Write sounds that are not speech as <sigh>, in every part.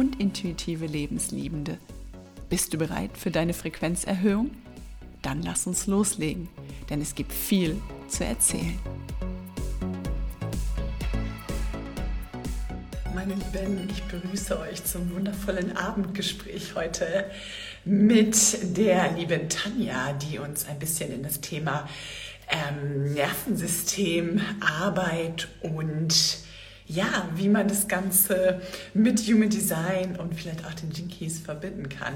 und intuitive Lebensliebende. Bist du bereit für deine Frequenzerhöhung? Dann lass uns loslegen, denn es gibt viel zu erzählen. Meine Lieben, ich begrüße euch zum wundervollen Abendgespräch heute mit der lieben Tanja, die uns ein bisschen in das Thema ähm, Nervensystem, Arbeit und ja, wie man das Ganze mit Human Design und vielleicht auch den Jinkies verbinden kann.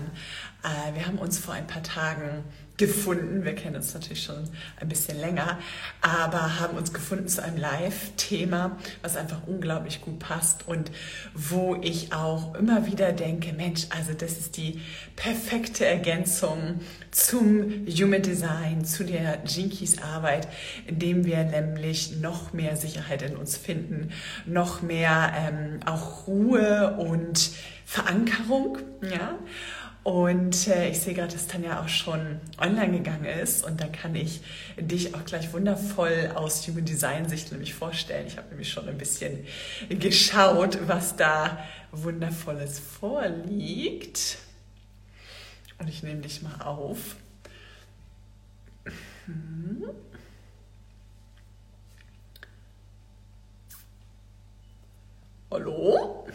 Äh, wir haben uns vor ein paar Tagen gefunden. Wir kennen uns natürlich schon ein bisschen länger, aber haben uns gefunden zu einem Live-Thema, was einfach unglaublich gut passt und wo ich auch immer wieder denke, Mensch, also das ist die perfekte Ergänzung zum Human Design, zu der Jinkies Arbeit, indem wir nämlich noch mehr Sicherheit in uns finden, noch mehr ähm, auch Ruhe und Verankerung, ja. Und äh, ich sehe gerade, dass Tanja auch schon online gegangen ist und da kann ich dich auch gleich wundervoll aus Human Design Sicht nämlich vorstellen. Ich habe nämlich schon ein bisschen geschaut, was da wundervolles vorliegt. Und ich nehme dich mal auf. Hm. Hallo?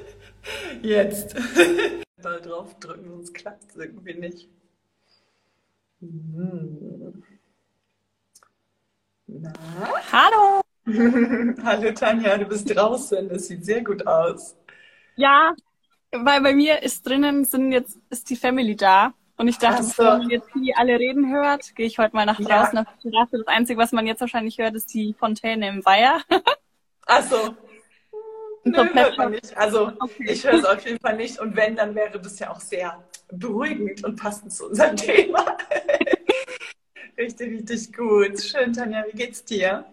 <laughs> Jetzt. <laughs> doll draufdrücken, sonst klappt es irgendwie nicht. Hm. Na? Hallo! <laughs> Hallo Tanja, du bist draußen. Das sieht sehr gut aus. Ja, weil bei mir ist drinnen sind jetzt ist die Family da. Und ich dachte, so. wenn man jetzt die alle reden hört, gehe ich heute mal nach draußen ja. auf die Terrasse. Das Einzige, was man jetzt wahrscheinlich hört, ist die Fontäne im Weiher. <laughs> Ach so. Nö, hört man nicht. Also okay. ich höre es auf jeden Fall nicht. Und wenn, dann wäre das ja auch sehr beruhigend und passend zu unserem <laughs> Thema. richtig, richtig gut. Schön, Tanja, wie geht's dir?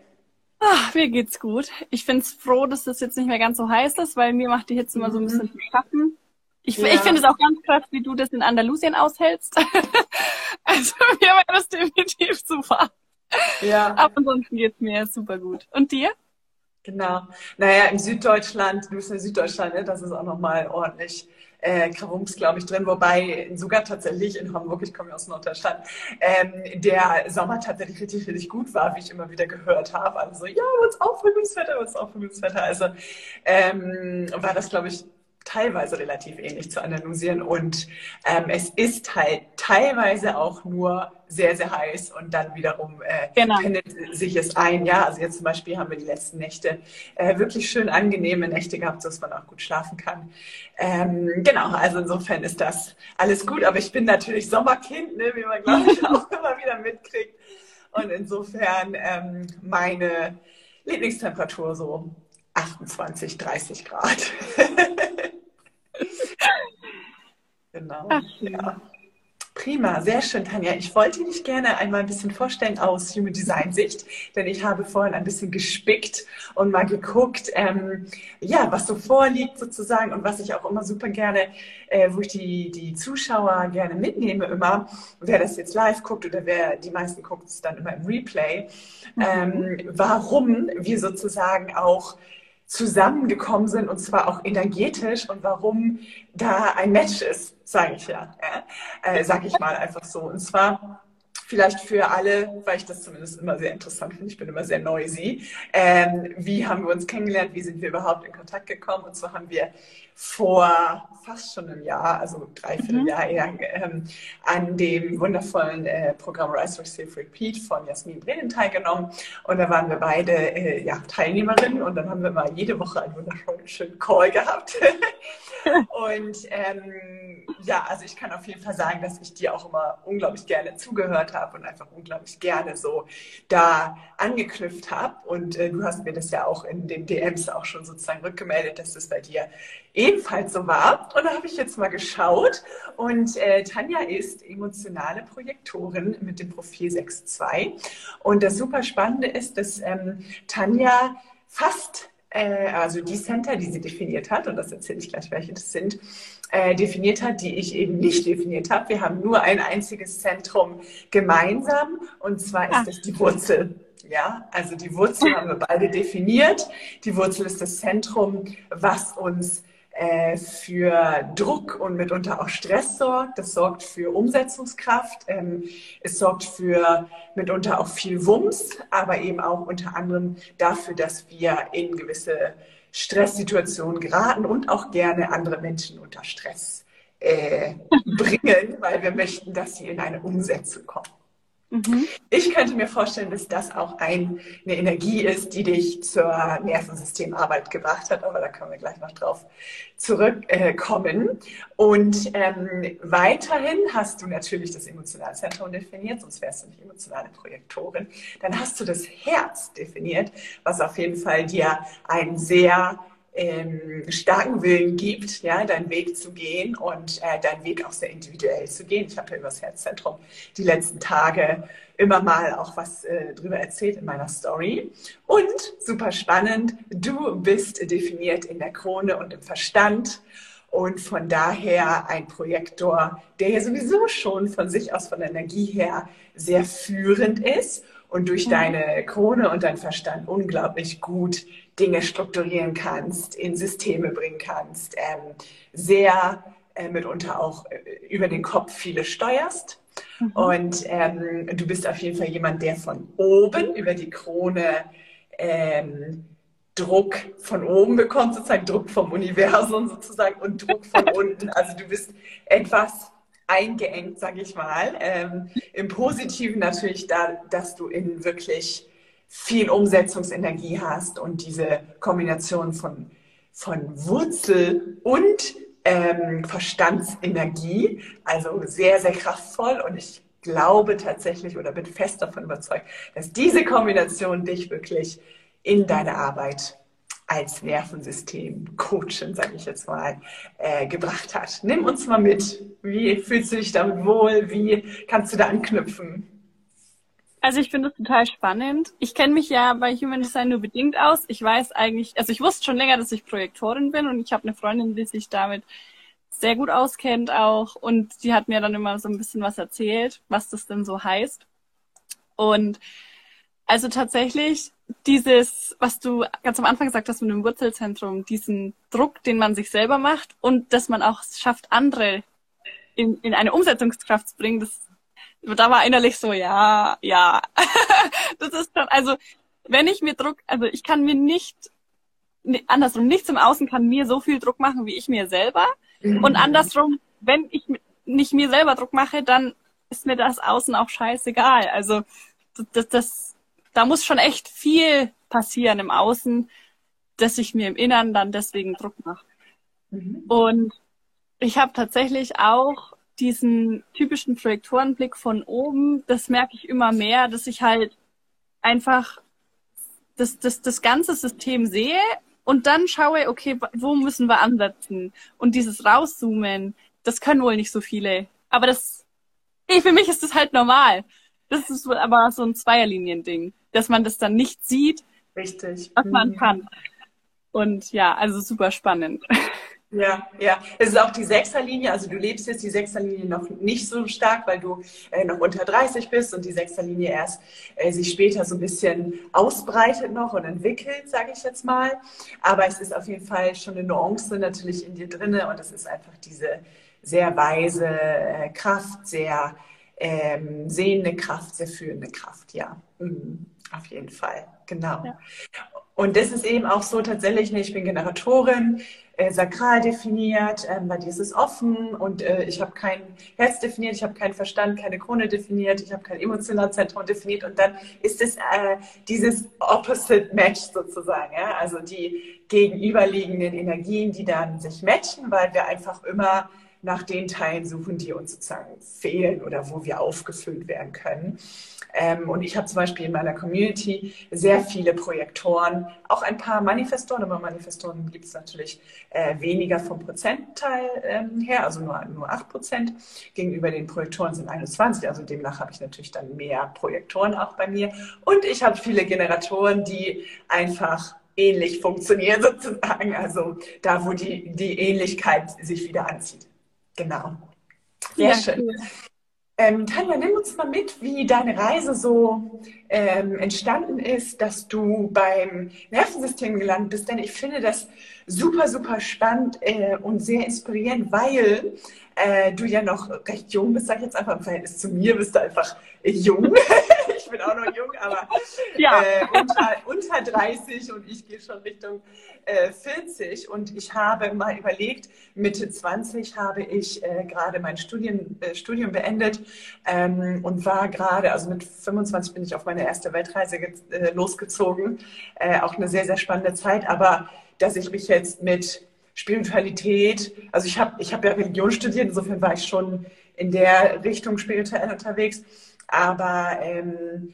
Ach, mir geht's gut. Ich find's froh, dass das jetzt nicht mehr ganz so heiß ist, weil mir macht die Hitze immer so ein bisschen zu schaffen. Ich, ja. ich finde es auch ganz krass, wie du das in Andalusien aushältst. <laughs> also mir wäre das definitiv super. Ja. Aber ansonsten geht's mir super gut. Und dir? Genau. Naja, im Süddeutschland, du bist in Süddeutschland, ne? das ist auch nochmal ordentlich äh, Krawums, glaube ich, drin. Wobei sogar tatsächlich in Hamburg, ich komme ja aus Norddeutschland, ähm, der Sommer tatsächlich richtig, richtig gut war, wie ich immer wieder gehört habe. Also ja, was auch Frühlingswetter, was auch Frühlingswetter. Also ähm, war das, glaube ich, teilweise relativ ähnlich zu Andalusien und ähm, es ist halt teilweise auch nur sehr, sehr heiß und dann wiederum äh, genau. pendelt sich es ein. Ja, also jetzt zum Beispiel haben wir die letzten Nächte äh, wirklich schön angenehme Nächte gehabt, sodass man auch gut schlafen kann. Ähm, genau, also insofern ist das alles gut, aber ich bin natürlich Sommerkind, ne, wie man glaube ich auch immer wieder mitkriegt und insofern ähm, meine Lieblingstemperatur so 28, 30 Grad. <laughs> <laughs> genau. Ach, ja. Prima, sehr schön, Tanja. Ich wollte dich gerne einmal ein bisschen vorstellen aus Human Design Sicht, denn ich habe vorhin ein bisschen gespickt und mal geguckt, ähm, ja, was so vorliegt sozusagen und was ich auch immer super gerne, äh, wo ich die, die Zuschauer gerne mitnehme immer, wer das jetzt live guckt oder wer die meisten guckt es dann immer im Replay, mhm. ähm, warum wir sozusagen auch zusammengekommen sind und zwar auch energetisch und warum da ein Match ist, sage ich ja, äh, sage ich mal einfach so. Und zwar vielleicht für alle, weil ich das zumindest immer sehr interessant finde, ich bin immer sehr noisy, ähm, wie haben wir uns kennengelernt, wie sind wir überhaupt in Kontakt gekommen? Und so haben wir vor fast schon einem Jahr, also dreiviertel mhm. Jahr eher, ähm, an dem wundervollen äh, Programm Rise, Receive, Repeat von Jasmin Brennen teilgenommen. Und da waren wir beide äh, ja, Teilnehmerinnen und dann haben wir mal jede Woche einen wunderschönen Call gehabt. <laughs> und ähm, ja, also ich kann auf jeden Fall sagen, dass ich dir auch immer unglaublich gerne zugehört habe und einfach unglaublich gerne so da angeknüpft habe. Und äh, du hast mir das ja auch in den DMs auch schon sozusagen rückgemeldet, dass das bei dir ebenfalls so war. Und da habe ich jetzt mal geschaut. Und äh, Tanja ist emotionale Projektorin mit dem Profil 6.2. Und das super Spannende ist, dass ähm, Tanja fast äh, also die Center, die sie definiert hat, und das erzähle ich gleich, welche das sind, äh, definiert hat, die ich eben nicht definiert habe. Wir haben nur ein einziges Zentrum gemeinsam, und zwar ist es die Wurzel. Ja, also die Wurzel haben wir beide definiert. Die Wurzel ist das Zentrum, was uns äh, für Druck und mitunter auch Stress sorgt. Das sorgt für Umsetzungskraft. Ähm, es sorgt für mitunter auch viel Wumms, aber eben auch unter anderem dafür, dass wir in gewisse Stresssituationen geraten und auch gerne andere Menschen unter Stress äh, <laughs> bringen, weil wir möchten, dass sie in eine Umsetzung kommen. Mhm. Ich könnte mir vorstellen, dass das auch ein, eine Energie ist, die dich zur Nervensystemarbeit gebracht hat, aber da können wir gleich noch drauf zurückkommen. Und ähm, weiterhin hast du natürlich das Emotionalzentrum definiert, sonst wärst du nicht emotionale Projektorin. Dann hast du das Herz definiert, was auf jeden Fall dir ein sehr ähm, starken Willen gibt, ja, deinen Weg zu gehen und äh, deinen Weg auch sehr individuell zu gehen. Ich habe ja über das Herzzentrum die letzten Tage immer mal auch was äh, drüber erzählt in meiner Story. Und super spannend, du bist definiert in der Krone und im Verstand und von daher ein Projektor, der ja sowieso schon von sich aus von der Energie her sehr führend ist und durch mhm. deine Krone und dein Verstand unglaublich gut Dinge strukturieren kannst, in Systeme bringen kannst, ähm, sehr äh, mitunter auch äh, über den Kopf viele steuerst. Mhm. Und ähm, du bist auf jeden Fall jemand, der von oben über die Krone ähm, Druck von oben bekommt, sozusagen Druck vom Universum sozusagen und Druck von <laughs> unten. Also du bist etwas eingeengt, sage ich mal. Ähm, Im Positiven natürlich da, dass du in wirklich viel Umsetzungsenergie hast und diese Kombination von, von Wurzel und ähm, Verstandsenergie, also sehr, sehr kraftvoll und ich glaube tatsächlich oder bin fest davon überzeugt, dass diese Kombination dich wirklich in deine Arbeit als Nervensystem-Coachin, sage ich jetzt mal, äh, gebracht hat. Nimm uns mal mit. Wie fühlst du dich damit wohl? Wie kannst du da anknüpfen? Also ich finde es total spannend. Ich kenne mich ja bei Human Design nur bedingt aus. Ich weiß eigentlich, also ich wusste schon länger, dass ich Projektorin bin und ich habe eine Freundin, die sich damit sehr gut auskennt auch und die hat mir dann immer so ein bisschen was erzählt, was das denn so heißt. Und also tatsächlich dieses, was du ganz am Anfang gesagt hast mit dem Wurzelzentrum, diesen Druck, den man sich selber macht und dass man auch schafft, andere in, in eine Umsetzungskraft zu bringen, das da war innerlich so, ja, ja. <laughs> das ist dann, also, wenn ich mir Druck, also ich kann mir nicht, andersrum, nichts im Außen kann mir so viel Druck machen, wie ich mir selber. Mhm. Und andersrum, wenn ich nicht mir selber Druck mache, dann ist mir das Außen auch scheißegal. Also, das, das, da muss schon echt viel passieren im Außen, dass ich mir im Innern dann deswegen Druck mache. Mhm. Und ich habe tatsächlich auch diesen typischen Projektorenblick von oben, das merke ich immer mehr, dass ich halt einfach das, das, das ganze System sehe und dann schaue, okay, wo müssen wir ansetzen? Und dieses Rauszoomen, das können wohl nicht so viele. Aber das, ey, für mich ist das halt normal. Das ist aber so ein Zweierlinien-Ding, dass man das dann nicht sieht, Richtig. was man mhm. kann. Und ja, also super spannend. <laughs> Ja, ja. Es ist auch die Sechserlinie. Also du lebst jetzt die Sechserlinie noch nicht so stark, weil du äh, noch unter 30 bist und die Sechserlinie erst äh, sich später so ein bisschen ausbreitet noch und entwickelt, sage ich jetzt mal. Aber es ist auf jeden Fall schon eine Nuance natürlich in dir drinne und es ist einfach diese sehr weise äh, Kraft, sehr ähm, sehende Kraft, sehr fühlende Kraft. Ja, mhm. auf jeden Fall. Genau. Ja. Und das ist eben auch so tatsächlich, ne, ich bin Generatorin, äh, sakral definiert, ähm, bei dir ist es offen und äh, ich habe kein Herz definiert, ich habe keinen Verstand, keine Krone definiert, ich habe kein Emotionalzentrum definiert und dann ist es äh, dieses Opposite Match sozusagen, ja? also die gegenüberliegenden Energien, die dann sich matchen, weil wir einfach immer nach den Teilen suchen, die uns sozusagen fehlen oder wo wir aufgefüllt werden können. Ähm, und ich habe zum Beispiel in meiner Community sehr viele Projektoren, auch ein paar Manifestoren, aber Manifestoren gibt es natürlich äh, weniger vom Prozentteil ähm, her, also nur, nur 8 Prozent. Gegenüber den Projektoren sind 21, also demnach habe ich natürlich dann mehr Projektoren auch bei mir. Und ich habe viele Generatoren, die einfach ähnlich funktionieren <laughs> sozusagen, also da, wo die, die Ähnlichkeit sich wieder anzieht. Genau. Sehr ja, schön. Cool. Ähm, Tanja, nimm uns mal mit, wie deine Reise so ähm, entstanden ist, dass du beim Nervensystem gelandet bist. Denn ich finde das super, super spannend äh, und sehr inspirierend, weil äh, du ja noch recht jung bist, sag ich jetzt einfach im Verhältnis zu mir, bist du einfach jung. <laughs> ich bin auch noch jung, aber <laughs> ja. äh, unter, unter 30 und ich gehe schon Richtung äh, 40. Und ich habe mal überlegt, Mitte 20 habe ich äh, gerade mein Studien, äh, Studium beendet ähm, und war gerade, also mit 25 bin ich auf meine erste Weltreise äh, losgezogen. Äh, auch eine sehr, sehr spannende Zeit, aber dass ich mich jetzt mit Spiritualität, also ich habe ich hab ja Religion studiert, insofern war ich schon in der Richtung spirituell unterwegs, aber ähm,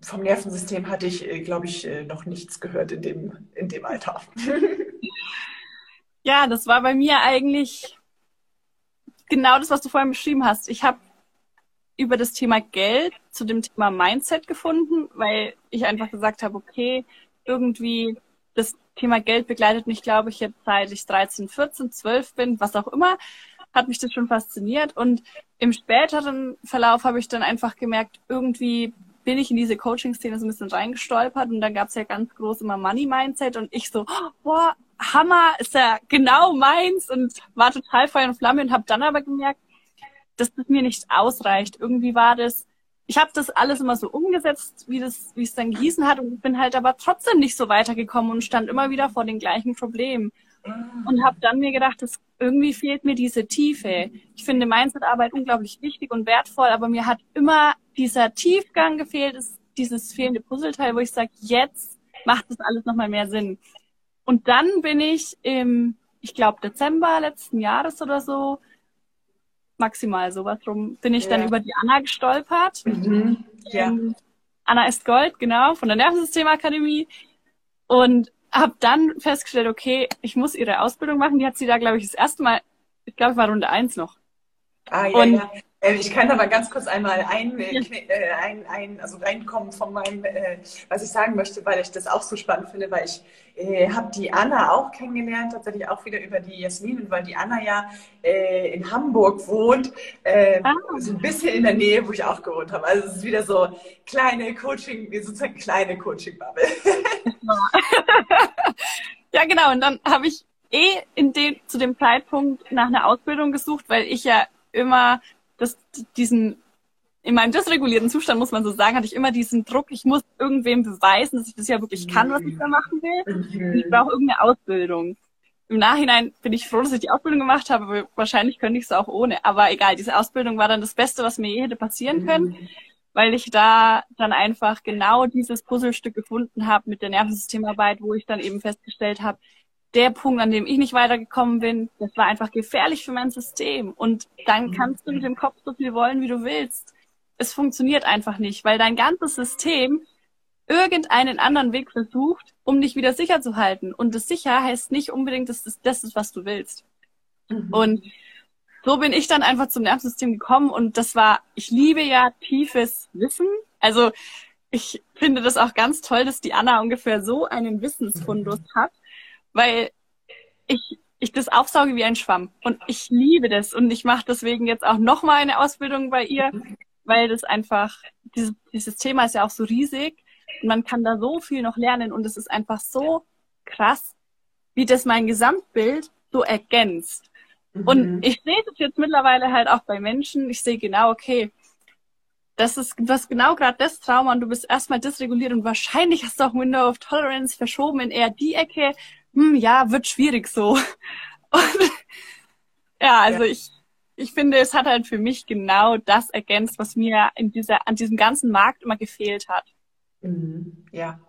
vom Nervensystem hatte ich, äh, glaube ich, äh, noch nichts gehört in dem, in dem Alter. <laughs> ja, das war bei mir eigentlich genau das, was du vorhin beschrieben hast. Ich habe über das Thema Geld zu dem Thema Mindset gefunden, weil ich einfach gesagt habe, okay, irgendwie das Thema Geld begleitet mich, glaube ich, jetzt seit ich 13, 14, 12 bin, was auch immer, hat mich das schon fasziniert. Und im späteren Verlauf habe ich dann einfach gemerkt, irgendwie bin ich in diese Coaching-Szene so ein bisschen reingestolpert. Und dann gab es ja ganz groß immer Money-Mindset. Und ich so, boah, Hammer, ist ja genau meins. Und war total Feuer und Flamme und habe dann aber gemerkt, dass das mir nicht ausreicht. Irgendwie war das ich habe das alles immer so umgesetzt, wie das, wie es dann gießen hat. Und bin halt aber trotzdem nicht so weitergekommen und stand immer wieder vor den gleichen Problemen und habe dann mir gedacht, dass irgendwie fehlt mir diese Tiefe. Ich finde Mindset-Arbeit unglaublich wichtig und wertvoll, aber mir hat immer dieser Tiefgang gefehlt, ist dieses fehlende Puzzleteil, wo ich sage, jetzt macht das alles nochmal mehr Sinn. Und dann bin ich im, ich glaube, Dezember letzten Jahres oder so maximal sowas rum, bin ich ja. dann über die Anna gestolpert. Mhm. Ja. Ähm, Anna ist Gold, genau, von der Nervensystemakademie. Und habe dann festgestellt, okay, ich muss ihre Ausbildung machen. Die hat sie da, glaube ich, das erste Mal, ich glaube, war Runde eins noch. Ah, ja, und ja. Äh, ich kann aber ganz kurz einmal ein, äh, äh, ein, ein, also reinkommen von meinem, äh, was ich sagen möchte, weil ich das auch so spannend finde, weil ich äh, habe die Anna auch kennengelernt, tatsächlich auch wieder über die Jasmin, weil die Anna ja äh, in Hamburg wohnt, äh, ah. so ein bisschen in der Nähe, wo ich auch gewohnt habe. Also es ist wieder so kleine Coaching, sozusagen kleine Coaching-Bubble. <laughs> ja, genau. Und dann habe ich eh in den, zu dem Zeitpunkt nach einer Ausbildung gesucht, weil ich ja immer das, diesen, in meinem dysregulierten Zustand, muss man so sagen, hatte ich immer diesen Druck, ich muss irgendwem beweisen, dass ich das ja wirklich kann, was ich da machen will. Und ich brauche irgendeine Ausbildung. Im Nachhinein bin ich froh, dass ich die Ausbildung gemacht habe, aber wahrscheinlich könnte ich es auch ohne. Aber egal, diese Ausbildung war dann das Beste, was mir je hätte passieren können, weil ich da dann einfach genau dieses Puzzlestück gefunden habe mit der Nervensystemarbeit, wo ich dann eben festgestellt habe, der Punkt, an dem ich nicht weitergekommen bin, das war einfach gefährlich für mein System. Und dann kannst du mit dem Kopf so viel wollen, wie du willst. Es funktioniert einfach nicht, weil dein ganzes System irgendeinen anderen Weg versucht, um dich wieder sicher zu halten. Und das sicher heißt nicht unbedingt, dass das das ist, was du willst. Mhm. Und so bin ich dann einfach zum Nervensystem gekommen und das war, ich liebe ja tiefes Wissen. Also ich finde das auch ganz toll, dass die Anna ungefähr so einen Wissensfundus <laughs> hat weil ich, ich das aufsauge wie ein Schwamm. Und ich liebe das. Und ich mache deswegen jetzt auch nochmal eine Ausbildung bei ihr, weil das einfach, dieses, dieses Thema ist ja auch so riesig. Und man kann da so viel noch lernen. Und es ist einfach so krass, wie das mein Gesamtbild so ergänzt. Mhm. Und ich sehe das jetzt mittlerweile halt auch bei Menschen. Ich sehe genau, okay, das ist was genau gerade das Trauma und du bist erstmal dysreguliert und wahrscheinlich hast du auch Window of Tolerance verschoben in eher die Ecke, hm, ja, wird schwierig so. <laughs> Und, ja, also ja. ich, ich finde, es hat halt für mich genau das ergänzt, was mir in dieser, an diesem ganzen Markt immer gefehlt hat. Mhm, ja.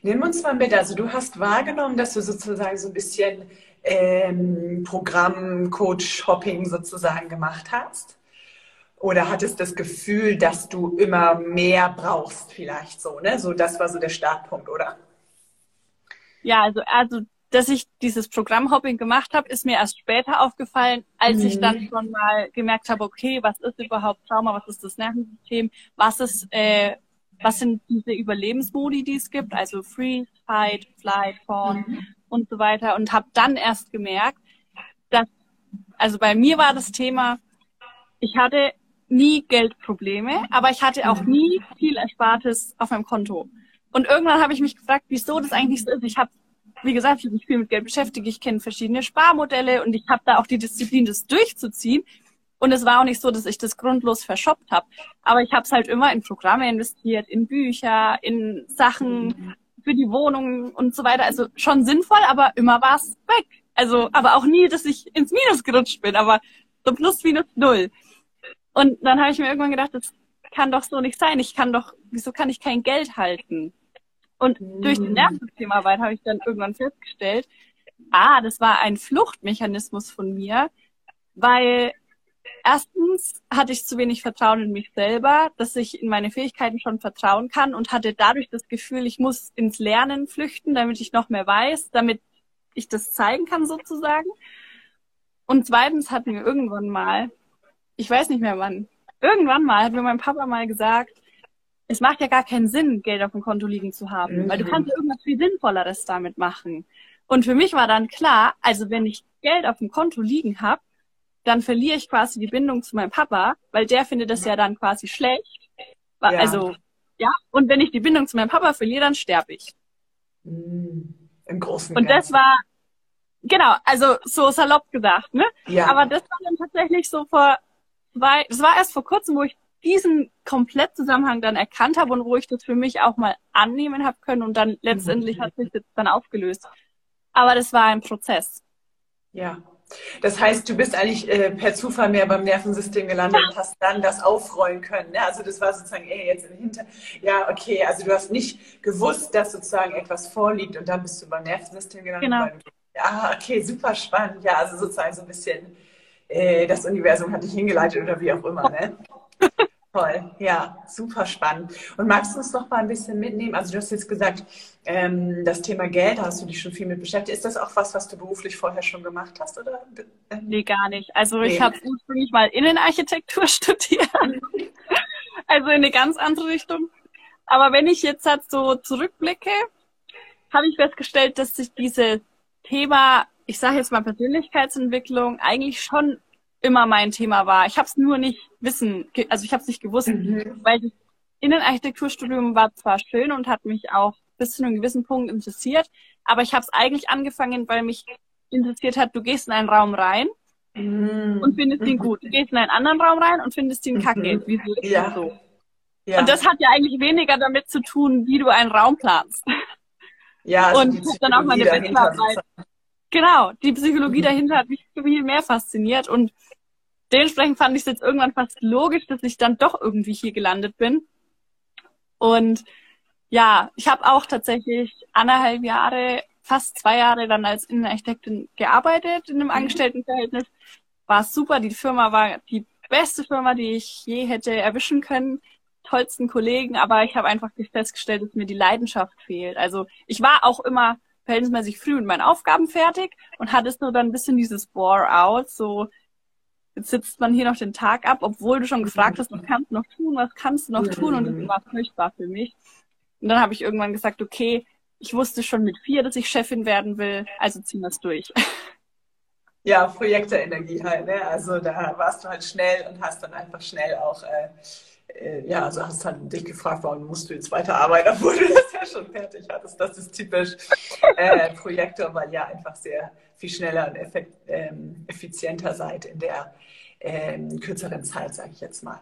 Nimm uns mal mit. Also du hast wahrgenommen, dass du sozusagen so ein bisschen ähm, Programm, Coach, Hopping sozusagen gemacht hast? Oder hattest das Gefühl, dass du immer mehr brauchst, vielleicht so, ne? So, das war so der Startpunkt, oder? Ja, also, also, dass ich dieses Programmhopping gemacht habe, ist mir erst später aufgefallen, als mhm. ich dann schon mal gemerkt habe, okay, was ist überhaupt Trauma, was ist das Nervensystem, was ist, äh, was sind diese Überlebensmodi, die es gibt, also Freeze, Fight, Flight, Fawn mhm. und so weiter und habe dann erst gemerkt, dass, also bei mir war das Thema, ich hatte nie Geldprobleme, aber ich hatte auch nie viel Erspartes auf meinem Konto. Und irgendwann habe ich mich gefragt, wieso das eigentlich so ist. Ich habe, wie gesagt, ich habe mich viel mit Geld beschäftigt, ich kenne verschiedene Sparmodelle und ich habe da auch die Disziplin, das durchzuziehen. Und es war auch nicht so, dass ich das grundlos verschoppt habe. Aber ich habe es halt immer in Programme investiert, in Bücher, in Sachen für die Wohnung und so weiter. Also schon sinnvoll, aber immer war es weg. Also, aber auch nie, dass ich ins Minus gerutscht bin, aber so plus minus null. Und dann habe ich mir irgendwann gedacht, das kann doch so nicht sein. Ich kann doch, wieso kann ich kein Geld halten? Und mhm. durch die. Nervensystemarbeit habe ich dann irgendwann festgestellt, ah, das war ein Fluchtmechanismus von mir, weil erstens hatte ich zu wenig Vertrauen in mich selber, dass ich in meine Fähigkeiten schon vertrauen kann und hatte dadurch das Gefühl, ich muss ins Lernen flüchten, damit ich noch mehr weiß, damit ich das zeigen kann sozusagen. Und zweitens hatten wir irgendwann mal ich weiß nicht mehr wann. Irgendwann mal hat mir mein Papa mal gesagt, es macht ja gar keinen Sinn, Geld auf dem Konto liegen zu haben, mhm. weil du kannst ja irgendwas viel Sinnvolleres damit machen. Und für mich war dann klar, also wenn ich Geld auf dem Konto liegen habe, dann verliere ich quasi die Bindung zu meinem Papa, weil der findet das ja dann quasi schlecht. Also, ja, und wenn ich die Bindung zu meinem Papa verliere, dann sterbe ich. Mhm. Im Großen und das war, genau, also so salopp gesagt, ne? Ja. Aber das war dann tatsächlich so vor weil es war erst vor kurzem, wo ich diesen Komplettzusammenhang dann erkannt habe und wo ich das für mich auch mal annehmen habe können und dann letztendlich hat sich das dann aufgelöst. Aber das war ein Prozess. Ja. Das heißt, du bist eigentlich äh, per Zufall mehr beim Nervensystem gelandet und hast dann das aufrollen können. Ne? Also das war sozusagen, ey, jetzt im Hinter. Ja, okay, also du hast nicht gewusst, dass sozusagen etwas vorliegt und dann bist du beim Nervensystem gelandet. Genau. Ja, okay, super spannend. Ja, also sozusagen so ein bisschen äh, das Universum hat dich hingeleitet oder wie auch immer. Ne? <laughs> Toll, ja, super spannend. Und magst du uns noch mal ein bisschen mitnehmen? Also du hast jetzt gesagt, ähm, das Thema Geld, da hast du dich schon viel mit beschäftigt. Ist das auch was, was du beruflich vorher schon gemacht hast, oder? Ähm, nee, gar nicht. Also nee. ich habe ursprünglich mal Innenarchitektur <laughs> studiert. also in eine ganz andere Richtung. Aber wenn ich jetzt halt so zurückblicke, habe ich festgestellt, dass sich dieses Thema ich sage jetzt mal Persönlichkeitsentwicklung, eigentlich schon immer mein Thema war. Ich habe es nur nicht wissen, also ich habe es nicht gewusst, mhm. weil das Innenarchitekturstudium war zwar schön und hat mich auch bis zu einem gewissen Punkt interessiert, aber ich habe es eigentlich angefangen, weil mich interessiert hat, du gehst in einen Raum rein mhm. und findest ihn gut. Du gehst in einen anderen Raum rein und findest ihn kacke. Mhm. Wieso ist ja. so? Ja. Und das hat ja eigentlich weniger damit zu tun, wie du einen Raum planst. Ja, also und dann auch meine Bachelorarbeit Genau, die Psychologie mhm. dahinter hat mich viel mehr fasziniert und dementsprechend fand ich es jetzt irgendwann fast logisch, dass ich dann doch irgendwie hier gelandet bin. Und ja, ich habe auch tatsächlich anderthalb Jahre, fast zwei Jahre dann als Innenarchitektin gearbeitet in einem mhm. Angestelltenverhältnis. War super, die Firma war die beste Firma, die ich je hätte erwischen können. Tollsten Kollegen, aber ich habe einfach festgestellt, dass mir die Leidenschaft fehlt. Also ich war auch immer verhältnismäßig früh mit meinen Aufgaben fertig und hattest nur dann ein bisschen dieses Bore-out, so jetzt sitzt man hier noch den Tag ab, obwohl du schon gefragt hast, was kannst du noch tun, was kannst du noch tun und das war furchtbar für mich. Und dann habe ich irgendwann gesagt, okay, ich wusste schon mit vier, dass ich Chefin werden will, also ziehen wir es durch. <laughs> Ja, Projekte-Energie halt, ne? Also da warst du halt schnell und hast dann einfach schnell auch äh, äh, ja, also hast halt dich gefragt, warum musst du jetzt weiterarbeiten, <laughs> obwohl du das ja schon fertig hattest. Das ist typisch äh, Projektor, weil ja einfach sehr viel schneller und effekt, ähm, effizienter seid in der ähm, kürzeren Zeit, sage ich jetzt mal.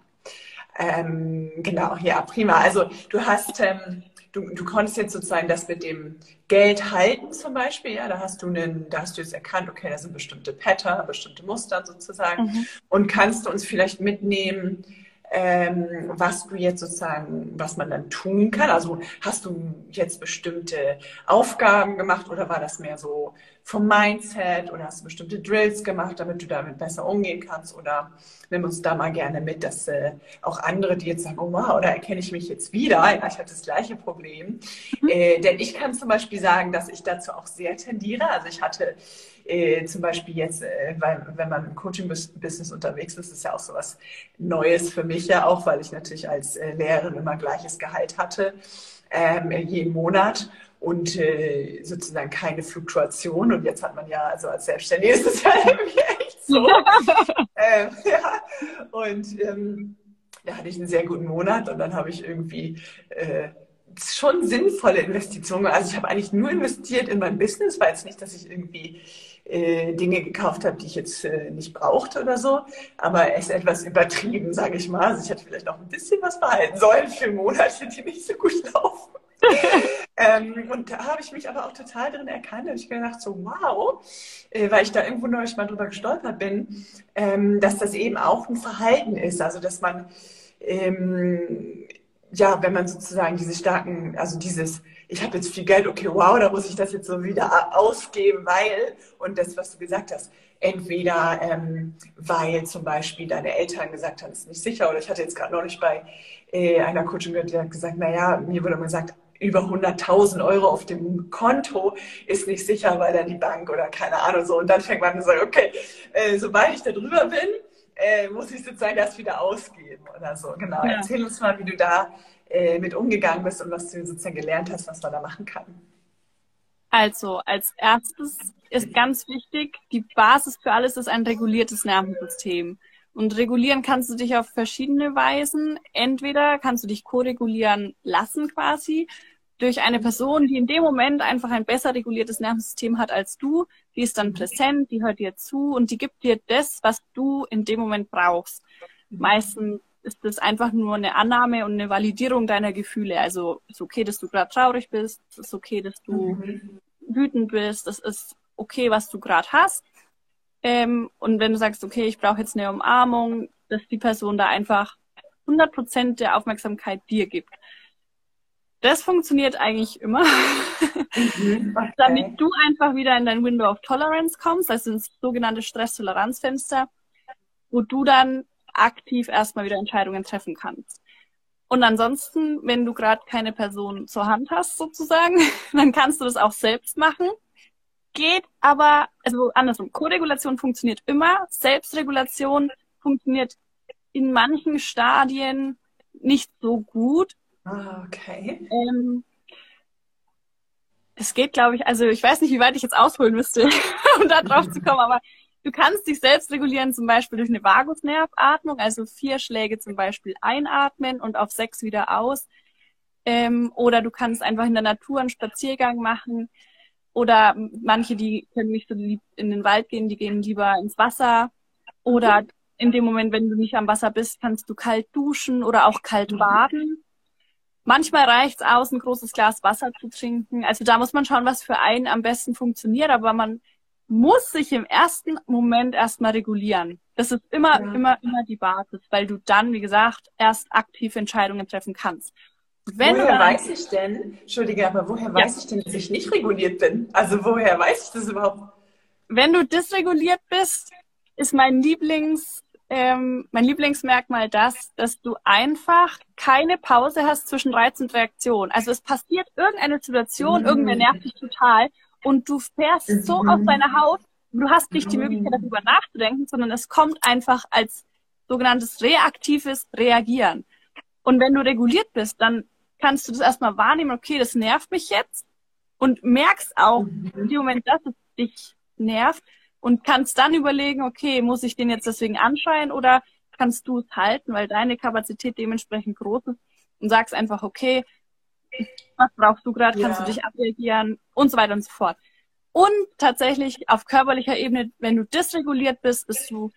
Ähm, genau, ja, prima. Also du hast, ähm, du, du konntest jetzt sozusagen das mit dem Geld halten zum Beispiel, ja, da hast du einen, da hast du jetzt erkannt, okay, da sind bestimmte Pattern, bestimmte Muster sozusagen mhm. und kannst du uns vielleicht mitnehmen, ähm, was du jetzt sozusagen, was man dann tun kann? Also hast du jetzt bestimmte Aufgaben gemacht oder war das mehr so vom Mindset oder hast du bestimmte Drills gemacht, damit du damit besser umgehen kannst? Oder nimm uns da mal gerne mit, dass äh, auch andere, die jetzt sagen, oh wow, da erkenne ich mich jetzt wieder, ja, ich hatte das gleiche Problem. Mhm. Äh, denn ich kann zum Beispiel sagen, dass ich dazu auch sehr tendiere. Also ich hatte äh, zum Beispiel jetzt, äh, weil, wenn man im Coaching-Business unterwegs ist, ist ja auch so was Neues für mich ja auch, weil ich natürlich als äh, Lehrerin immer gleiches Gehalt hatte, ähm, jeden Monat und äh, sozusagen keine Fluktuation. Und jetzt hat man ja, also als Selbstständige ist es ja <laughs> irgendwie echt so. <laughs> ähm, ja. Und ähm, da hatte ich einen sehr guten Monat und dann habe ich irgendwie äh, schon sinnvolle Investitionen. Also ich habe eigentlich nur investiert in mein Business, weil es nicht, dass ich irgendwie äh, Dinge gekauft habe, die ich jetzt äh, nicht brauchte oder so. Aber es ist etwas übertrieben, sage ich mal. Also ich hätte vielleicht auch ein bisschen was behalten sollen für Monate, die nicht so gut laufen. <laughs> ähm, und da habe ich mich aber auch total drin erkannt. Da habe ich gedacht, so wow, äh, weil ich da irgendwo neulich mal drüber gestolpert bin, ähm, dass das eben auch ein Verhalten ist. Also dass man ähm, ja, wenn man sozusagen diese starken, also dieses, ich habe jetzt viel Geld, okay, wow, da muss ich das jetzt so wieder ausgeben, weil, und das, was du gesagt hast, entweder ähm, weil zum Beispiel deine Eltern gesagt haben, es ist nicht sicher, oder ich hatte jetzt gerade noch nicht bei äh, einer Coaching gehört, die hat gesagt, naja, mir wurde mal gesagt, über 100.000 Euro auf dem Konto ist nicht sicher, weil dann die Bank oder keine Ahnung so. Und dann fängt man an zu sagen, okay, äh, sobald ich da drüber bin, äh, muss ich sozusagen das wieder ausgeben oder so. Genau. Ja. Erzähl uns mal, wie du da äh, mit umgegangen bist und was du sozusagen gelernt hast, was man da machen kann. Also, als erstes ist ganz wichtig, die Basis für alles ist ein reguliertes Nervensystem. Und regulieren kannst du dich auf verschiedene Weisen. Entweder kannst du dich koregulieren lassen quasi durch eine Person, die in dem Moment einfach ein besser reguliertes Nervensystem hat als du. Die ist dann präsent, die hört dir zu und die gibt dir das, was du in dem Moment brauchst. Meistens ist das einfach nur eine Annahme und eine Validierung deiner Gefühle. Also ist okay, dass du gerade traurig bist, es ist okay, dass du mhm. wütend bist, es ist okay, was du gerade hast. Ähm, und wenn du sagst, okay, ich brauche jetzt eine Umarmung, dass die Person da einfach 100 Prozent der Aufmerksamkeit dir gibt. Das funktioniert eigentlich immer, mhm, <laughs> okay. damit du einfach wieder in dein Window of Tolerance kommst, also ins sogenannte Stresstoleranzfenster, wo du dann aktiv erstmal wieder Entscheidungen treffen kannst. Und ansonsten, wenn du gerade keine Person zur Hand hast, sozusagen, <laughs> dann kannst du das auch selbst machen. Geht aber, also andersrum, Koregulation funktioniert immer, Selbstregulation funktioniert in manchen Stadien nicht so gut, Ah, okay. Ähm, es geht, glaube ich, also ich weiß nicht, wie weit ich jetzt ausholen müsste, <laughs> um da drauf zu kommen, aber du kannst dich selbst regulieren, zum Beispiel durch eine Vagusnervatmung, also vier Schläge zum Beispiel einatmen und auf sechs wieder aus. Ähm, oder du kannst einfach in der Natur einen Spaziergang machen. Oder manche, die können nicht so lieb in den Wald gehen, die gehen lieber ins Wasser. Oder in dem Moment, wenn du nicht am Wasser bist, kannst du kalt duschen oder auch kalt baden. Manchmal reicht es aus, ein großes Glas Wasser zu trinken. Also da muss man schauen, was für einen am besten funktioniert, aber man muss sich im ersten Moment erstmal regulieren. Das ist immer, ja. immer, immer die Basis, weil du dann, wie gesagt, erst aktiv Entscheidungen treffen kannst. Wenn woher weiß ich denn, Entschuldige, aber woher ja. weiß ich denn, dass ich nicht reguliert bin? Also woher weiß ich das überhaupt? Wenn du dysreguliert bist, ist mein Lieblings, ähm, mein Lieblingsmerkmal das, dass du einfach keine Pause hast zwischen Reiz und Reaktion. Also es passiert irgendeine Situation, mhm. irgendwer nervt dich total und du fährst so auf deine Haut, du hast nicht die Möglichkeit darüber nachzudenken, sondern es kommt einfach als sogenanntes reaktives Reagieren. Und wenn du reguliert bist, dann kannst du das erstmal wahrnehmen, okay, das nervt mich jetzt und merkst auch mhm. in dem Moment, dass es dich nervt und kannst dann überlegen, okay, muss ich den jetzt deswegen anschreien oder kannst du es halten, weil deine Kapazität dementsprechend groß ist und sagst einfach, okay, was brauchst du gerade, kannst ja. du dich abreagieren und so weiter und so fort. Und tatsächlich auf körperlicher Ebene, wenn du dysreguliert bist, bist du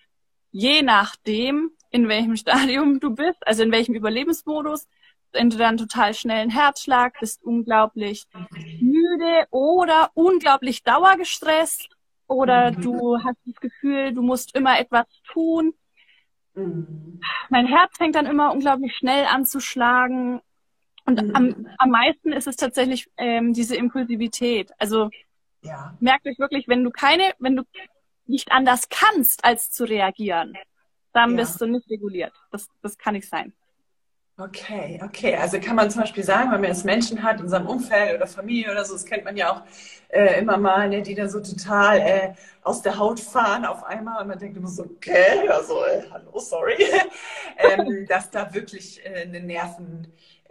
je nachdem, in welchem <laughs> Stadium du bist, also in welchem Überlebensmodus, entweder einen total schnellen Herzschlag, bist unglaublich müde oder unglaublich dauergestresst oder mhm. du hast das Gefühl, du musst immer etwas tun. Mhm. Mein Herz fängt dann immer unglaublich schnell an zu schlagen. Und mhm. am, am meisten ist es tatsächlich ähm, diese Impulsivität. Also ja. merkt euch wirklich, wenn du keine, wenn du nicht anders kannst, als zu reagieren, dann ja. bist du nicht reguliert. Das, das kann nicht sein. Okay, okay. Also kann man zum Beispiel sagen, wenn man jetzt Menschen hat in seinem Umfeld oder Familie oder so, das kennt man ja auch äh, immer mal, ne, die dann so total äh, aus der Haut fahren auf einmal und man denkt immer so, okay, also äh, hallo, sorry, <laughs> ähm, dass da wirklich äh, eine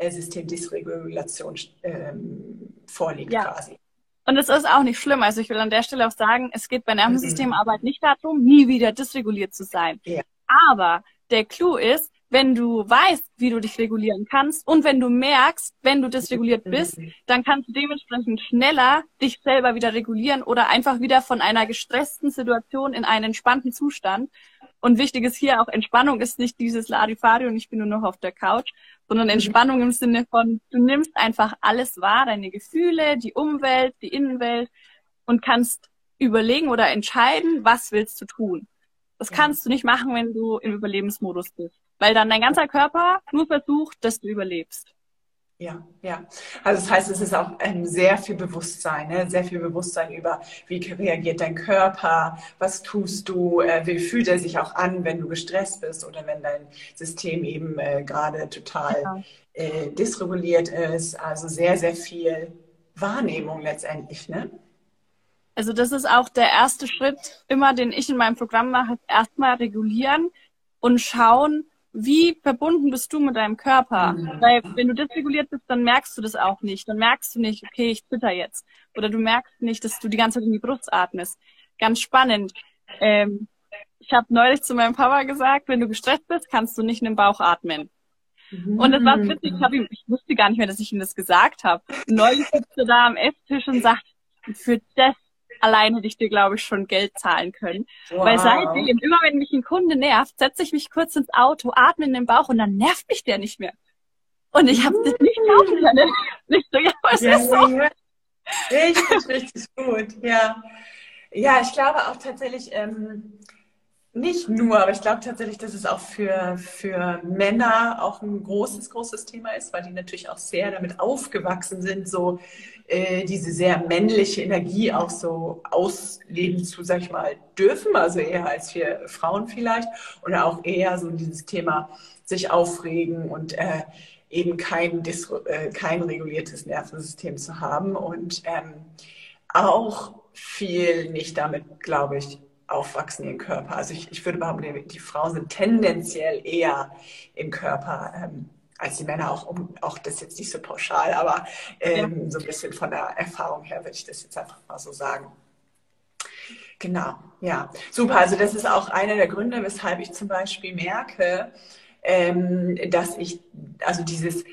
Nervensystemdysregulation ähm, vorliegt ja. quasi. Und es ist auch nicht schlimm. Also ich will an der Stelle auch sagen, es geht bei Nervensystemarbeit nicht darum, nie wieder dysreguliert zu sein. Ja. Aber der Clou ist, wenn du weißt, wie du dich regulieren kannst und wenn du merkst, wenn du dysreguliert bist, dann kannst du dementsprechend schneller dich selber wieder regulieren oder einfach wieder von einer gestressten Situation in einen entspannten Zustand. Und wichtig ist hier auch, Entspannung ist nicht dieses Larifari und ich bin nur noch auf der Couch, sondern. Entspannung im Sinne von, du nimmst einfach alles wahr, deine Gefühle, die Umwelt, die Innenwelt und kannst überlegen oder entscheiden, was willst du tun. Das kannst du nicht machen, wenn du im Überlebensmodus bist weil dann dein ganzer Körper nur versucht, dass du überlebst. Ja, ja. Also das heißt, es ist auch ähm, sehr viel Bewusstsein, ne? sehr viel Bewusstsein über, wie reagiert dein Körper, was tust du, äh, wie fühlt er sich auch an, wenn du gestresst bist oder wenn dein System eben äh, gerade total ja. äh, dysreguliert ist. Also sehr, sehr viel Wahrnehmung letztendlich, ne? Also das ist auch der erste Schritt, immer den ich in meinem Programm mache, erstmal regulieren und schauen, wie verbunden bist du mit deinem Körper? Mhm. Weil wenn du dysreguliert bist, dann merkst du das auch nicht. Dann merkst du nicht, okay, ich zitter jetzt. Oder du merkst nicht, dass du die ganze Zeit in die Brust atmest. Ganz spannend. Ähm, ich habe neulich zu meinem Papa gesagt, wenn du gestresst bist, kannst du nicht in den Bauch atmen. Mhm. Und das war witzig, ich, ihm, ich wusste gar nicht mehr, dass ich ihm das gesagt habe. Neulich sitzt er da am Esstisch und sagt, für das allein hätte ich dir, glaube ich, schon Geld zahlen können. Wow. Weil seitdem, immer wenn mich ein Kunde nervt, setze ich mich kurz ins Auto, atme in den Bauch und dann nervt mich der nicht mehr. Und ich habe das nicht laufen können. <laughs> Nicht so, ja, was ja, ist so? Ja. Richtig, richtig gut, ja. Ja, ich glaube auch tatsächlich, ähm, nicht nur, aber ich glaube tatsächlich, dass es auch für, für Männer auch ein großes, großes Thema ist, weil die natürlich auch sehr damit aufgewachsen sind, so äh, diese sehr männliche Energie auch so ausleben zu, sag ich mal, dürfen, also eher als wir Frauen vielleicht, oder auch eher so dieses Thema sich aufregen und äh, eben kein, äh, kein reguliertes Nervensystem zu haben. Und ähm, auch viel nicht damit, glaube ich, aufwachsen im Körper. Also ich, ich würde behaupten, die Frauen sind tendenziell eher im Körper ähm, als die Männer, auch, um, auch das jetzt nicht so pauschal, aber ähm, ja. so ein bisschen von der Erfahrung her würde ich das jetzt einfach mal so sagen. Genau, ja, super. Also das ist auch einer der Gründe, weshalb ich zum Beispiel merke, ähm, dass ich, also dieses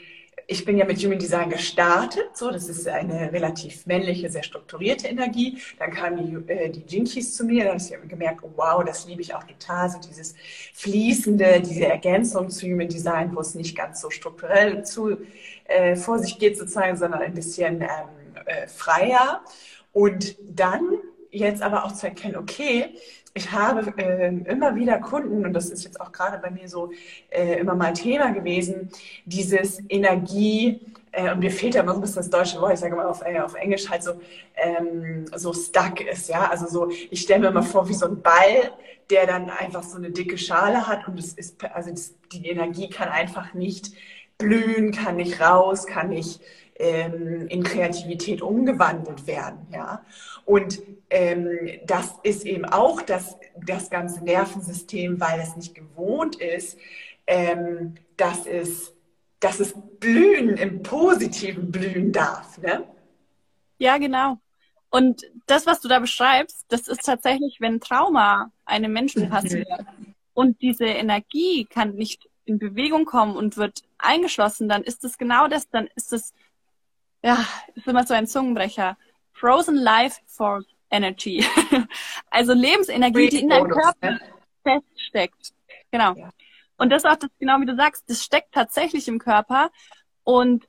ich bin ja mit Human Design gestartet, so, das ist eine relativ männliche, sehr strukturierte Energie. Dann kamen die, äh, die Jinkies zu mir, dann habe ich gemerkt, oh, wow, das liebe ich auch total, so dieses fließende, diese Ergänzung zu Human Design, wo es nicht ganz so strukturell zu äh, vor sich geht sozusagen, sondern ein bisschen ähm, äh, freier. Und dann jetzt aber auch zu erkennen, okay, ich habe äh, immer wieder Kunden, und das ist jetzt auch gerade bei mir so äh, immer mal Thema gewesen, dieses Energie, äh, und mir fehlt ja immer so ein bisschen das deutsche Wort, ich sage mal auf, äh, auf Englisch halt so, ähm, so stuck ist, ja, also so, ich stelle mir immer vor wie so ein Ball, der dann einfach so eine dicke Schale hat und es ist, also das, die Energie kann einfach nicht blühen, kann nicht raus, kann nicht ähm, in Kreativität umgewandelt werden. Ja? Und ähm, das ist eben auch das, das ganze Nervensystem, weil es nicht gewohnt ist, ähm, dass, es, dass es blühen, im positiven blühen darf. Ne? Ja, genau. Und das, was du da beschreibst, das ist tatsächlich, wenn Trauma einem Menschen mhm. passiert und diese Energie kann nicht in Bewegung kommen und wird eingeschlossen, dann ist es genau das, dann ist es ja, ist immer so ein Zungenbrecher. Frozen Life Force Energy. <laughs> also Lebensenergie, die in deinem Körper ne? feststeckt. Genau. Ja. Und das ist auch das, genau wie du sagst, das steckt tatsächlich im Körper. Und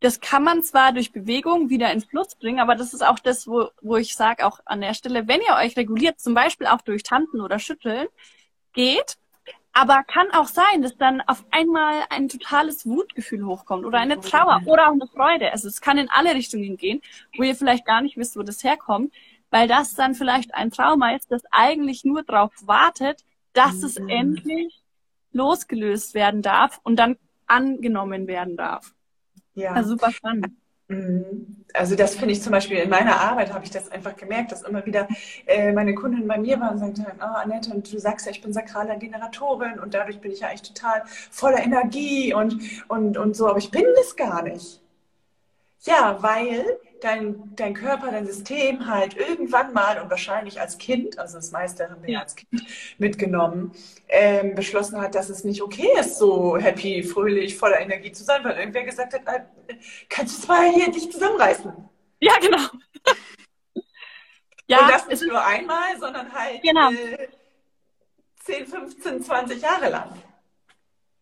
das kann man zwar durch Bewegung wieder in Fluss bringen, aber das ist auch das, wo, wo ich sage, auch an der Stelle, wenn ihr euch reguliert, zum Beispiel auch durch Tanzen oder Schütteln, geht, Aber kann auch sein, dass dann auf einmal ein totales Wutgefühl hochkommt oder eine Trauer oder auch eine Freude. Also es kann in alle Richtungen gehen, wo ihr vielleicht gar nicht wisst, wo das herkommt, weil das dann vielleicht ein Trauma ist, das eigentlich nur darauf wartet, dass es mhm. endlich losgelöst werden darf und dann angenommen werden darf. Ja. Also super spannend. Mhm. Also das finde ich zum Beispiel in meiner Arbeit habe ich das einfach gemerkt, dass immer wieder äh, meine Kunden bei mir waren und sagten, oh Annette, und du sagst ja, ich bin sakrale Generatorin und dadurch bin ich ja eigentlich total voller Energie und, und, und so, aber ich bin das gar nicht. Ja, weil dein, dein Körper, dein System halt irgendwann mal und wahrscheinlich als Kind, also das meiste haben wir ja als Kind mitgenommen, ähm, beschlossen hat, dass es nicht okay ist, so happy, fröhlich, voller Energie zu sein, weil irgendwer gesagt hat, äh, kannst du zwar hier dich zusammenreißen. Ja, genau. <laughs> ja, und das nicht nur einmal, sondern halt genau. äh, 10, 15, 20 Jahre lang.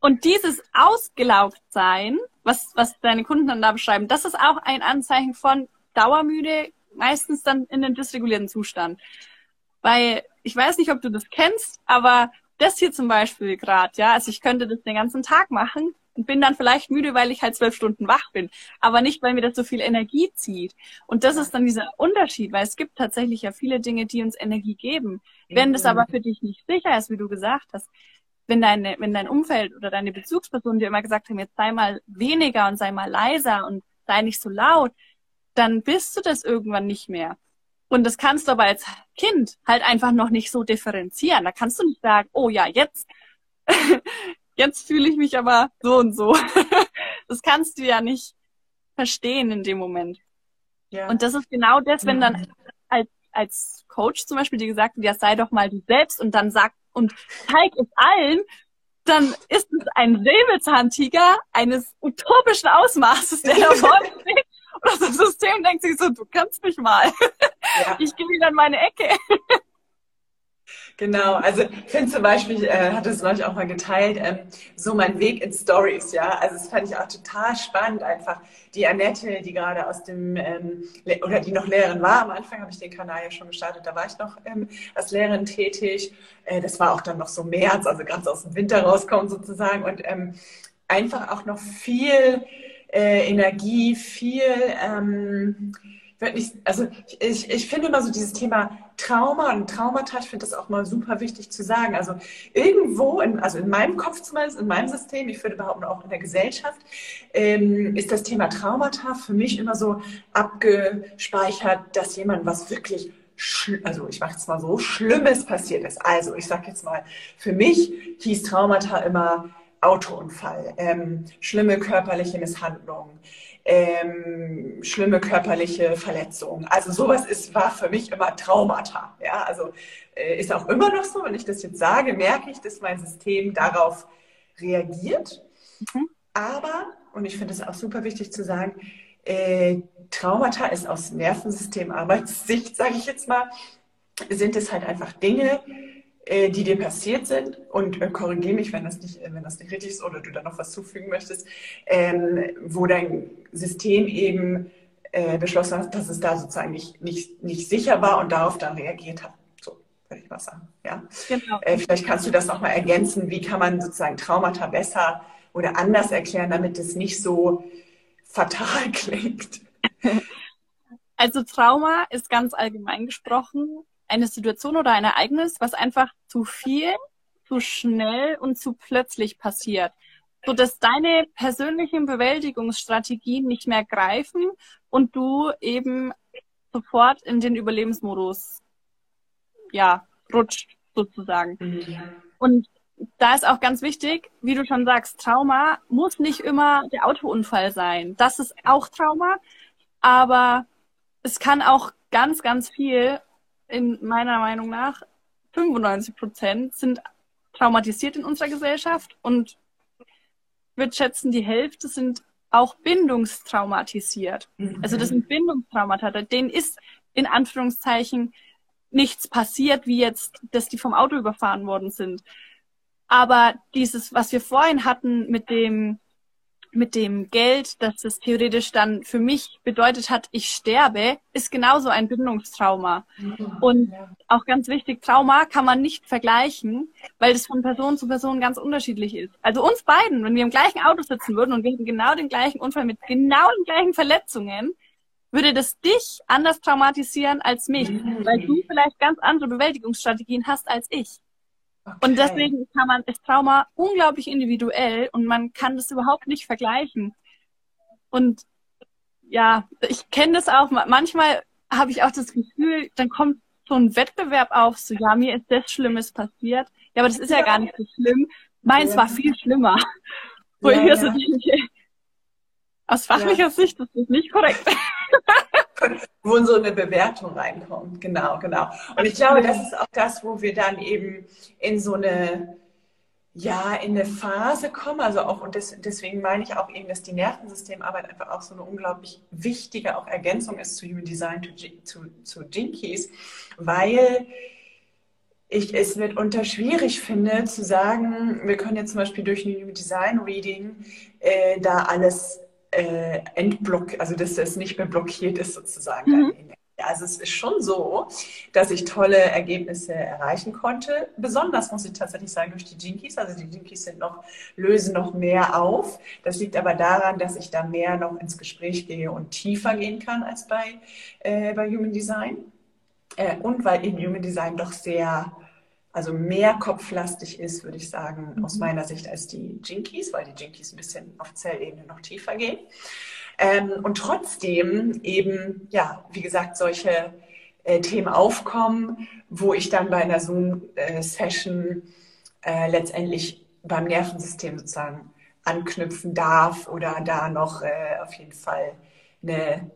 Und dieses Ausgelaugtsein, was, was deine Kunden dann da beschreiben, das ist auch ein Anzeichen von dauermüde, meistens dann in den dysregulierten Zustand. Weil ich weiß nicht, ob du das kennst, aber das hier zum Beispiel gerade, ja, also ich könnte das den ganzen Tag machen und bin dann vielleicht müde, weil ich halt zwölf Stunden wach bin, aber nicht, weil mir das so viel Energie zieht. Und das ist dann dieser Unterschied, weil es gibt tatsächlich ja viele Dinge, die uns Energie geben. Wenn das aber für dich nicht sicher ist, wie du gesagt hast, wenn deine, wenn dein Umfeld oder deine Bezugspersonen dir immer gesagt haben, jetzt sei mal weniger und sei mal leiser und sei nicht so laut, dann bist du das irgendwann nicht mehr. Und das kannst du aber als Kind halt einfach noch nicht so differenzieren. Da kannst du nicht sagen, oh ja, jetzt, <laughs> jetzt fühle ich mich aber so und so. <laughs> das kannst du ja nicht verstehen in dem Moment. Ja. Und das ist genau das, wenn dann als, als Coach zum Beispiel dir gesagt wird, ja, sei doch mal du selbst und dann sagt und zeig es allen, dann ist es ein Säbelzahntiger eines utopischen Ausmaßes, der da vorne steht. Und das System denkt sich so, du kannst mich mal. Ja. Ich gehe wieder in meine Ecke. Genau, also Finn zum Beispiel äh, hat es neulich auch mal geteilt, ähm, so mein Weg in Stories, ja. Also das fand ich auch total spannend einfach. Die Annette, die gerade aus dem, ähm, oder die noch Lehrerin war, am Anfang habe ich den Kanal ja schon gestartet, da war ich noch ähm, als Lehrerin tätig. Äh, das war auch dann noch so März, also ganz aus dem Winter rauskommen sozusagen und ähm, einfach auch noch viel äh, Energie, viel... Ähm, nicht, also ich, ich finde immer so dieses Thema Trauma und Traumata, ich finde das auch mal super wichtig zu sagen. Also irgendwo, in, also in meinem Kopf zumindest, in meinem System, ich würde behaupten auch in der Gesellschaft, ähm, ist das Thema Traumata für mich immer so abgespeichert, dass jemand was wirklich also ich mache jetzt mal so, Schlimmes passiert ist. Also ich sage jetzt mal, für mich hieß Traumata immer Autounfall, ähm, schlimme körperliche Misshandlung, ähm, schlimme körperliche Verletzungen. Also sowas ist, war für mich immer Traumata. Ja, also äh, ist auch immer noch so, wenn ich das jetzt sage, merke ich, dass mein System darauf reagiert. Mhm. Aber, und ich finde es auch super wichtig zu sagen, äh, Traumata ist aus Nervensystemarbeitssicht, sage ich jetzt mal, sind es halt einfach Dinge, äh, die dir passiert sind und äh, korrigiere mich, wenn das, nicht, wenn das nicht richtig ist oder du da noch was zufügen möchtest, ähm, wo dein System eben äh, beschlossen hat, dass es da sozusagen nicht, nicht, nicht sicher war und darauf dann reagiert hat. So, würde ich mal sagen. Ja? Genau. Äh, vielleicht kannst du das noch mal ergänzen. Wie kann man sozusagen Traumata besser oder anders erklären, damit es nicht so fatal <laughs> klingt? Also Trauma ist ganz allgemein gesprochen eine Situation oder ein Ereignis, was einfach zu viel, zu schnell und zu plötzlich passiert, so dass deine persönlichen Bewältigungsstrategien nicht mehr greifen und du eben sofort in den Überlebensmodus ja rutscht sozusagen. Mhm. Und da ist auch ganz wichtig, wie du schon sagst, Trauma muss nicht immer der Autounfall sein. Das ist auch Trauma, aber es kann auch ganz, ganz viel in meiner Meinung nach 95 Prozent sind traumatisiert in unserer Gesellschaft und würde schätzen, die Hälfte sind auch bindungstraumatisiert. Mhm. Also das sind Bindungstraumata. Denen ist in Anführungszeichen nichts passiert, wie jetzt, dass die vom Auto überfahren worden sind. Aber dieses, was wir vorhin hatten mit dem, mit dem Geld, dass es theoretisch dann für mich bedeutet hat, ich sterbe, ist genauso ein Bindungstrauma. Und auch ganz wichtig, Trauma kann man nicht vergleichen, weil das von Person zu Person ganz unterschiedlich ist. Also uns beiden, wenn wir im gleichen Auto sitzen würden und wir hätten genau den gleichen Unfall mit genau den gleichen Verletzungen, würde das dich anders traumatisieren als mich, weil du vielleicht ganz andere Bewältigungsstrategien hast als ich. Okay. Und deswegen kann man das Trauma unglaublich individuell und man kann das überhaupt nicht vergleichen. Und ja, ich kenne das auch. Manchmal habe ich auch das Gefühl, dann kommt so ein Wettbewerb auf, so ja, mir ist das Schlimmes passiert. Ja, aber das ist ja, ja gar nicht so schlimm. Meins ja. war viel schlimmer. <laughs> Wo ja, ich so denke, aus fachlicher Sicht ist das nicht korrekt. <laughs> wo so eine Bewertung reinkommt. Genau, genau. Und ich glaube, das ist auch das, wo wir dann eben in so eine, ja, in eine Phase kommen. Also auch, und das, deswegen meine ich auch eben, dass die Nervensystemarbeit einfach auch so eine unglaublich wichtige auch Ergänzung ist zu Human Design, zu, zu, zu Jinkies, weil ich es mitunter schwierig finde zu sagen, wir können jetzt zum Beispiel durch ein Human Design Reading äh, da alles äh, entblock, also dass es nicht mehr blockiert ist sozusagen. Mhm. Also es ist schon so, dass ich tolle Ergebnisse erreichen konnte. Besonders muss ich tatsächlich sagen durch die Jinkies. Also die Jinkies sind noch, lösen noch mehr auf. Das liegt aber daran, dass ich da mehr noch ins Gespräch gehe und tiefer gehen kann als bei, äh, bei Human Design. Äh, und weil eben Human Design doch sehr also mehr kopflastig ist, würde ich sagen, mhm. aus meiner Sicht als die Jinkies, weil die Jinkies ein bisschen auf Zellebene noch tiefer gehen. Ähm, und trotzdem eben, ja, wie gesagt, solche äh, Themen aufkommen, wo ich dann bei einer Zoom-Session äh, letztendlich beim Nervensystem sozusagen anknüpfen darf oder da noch äh, auf jeden Fall eine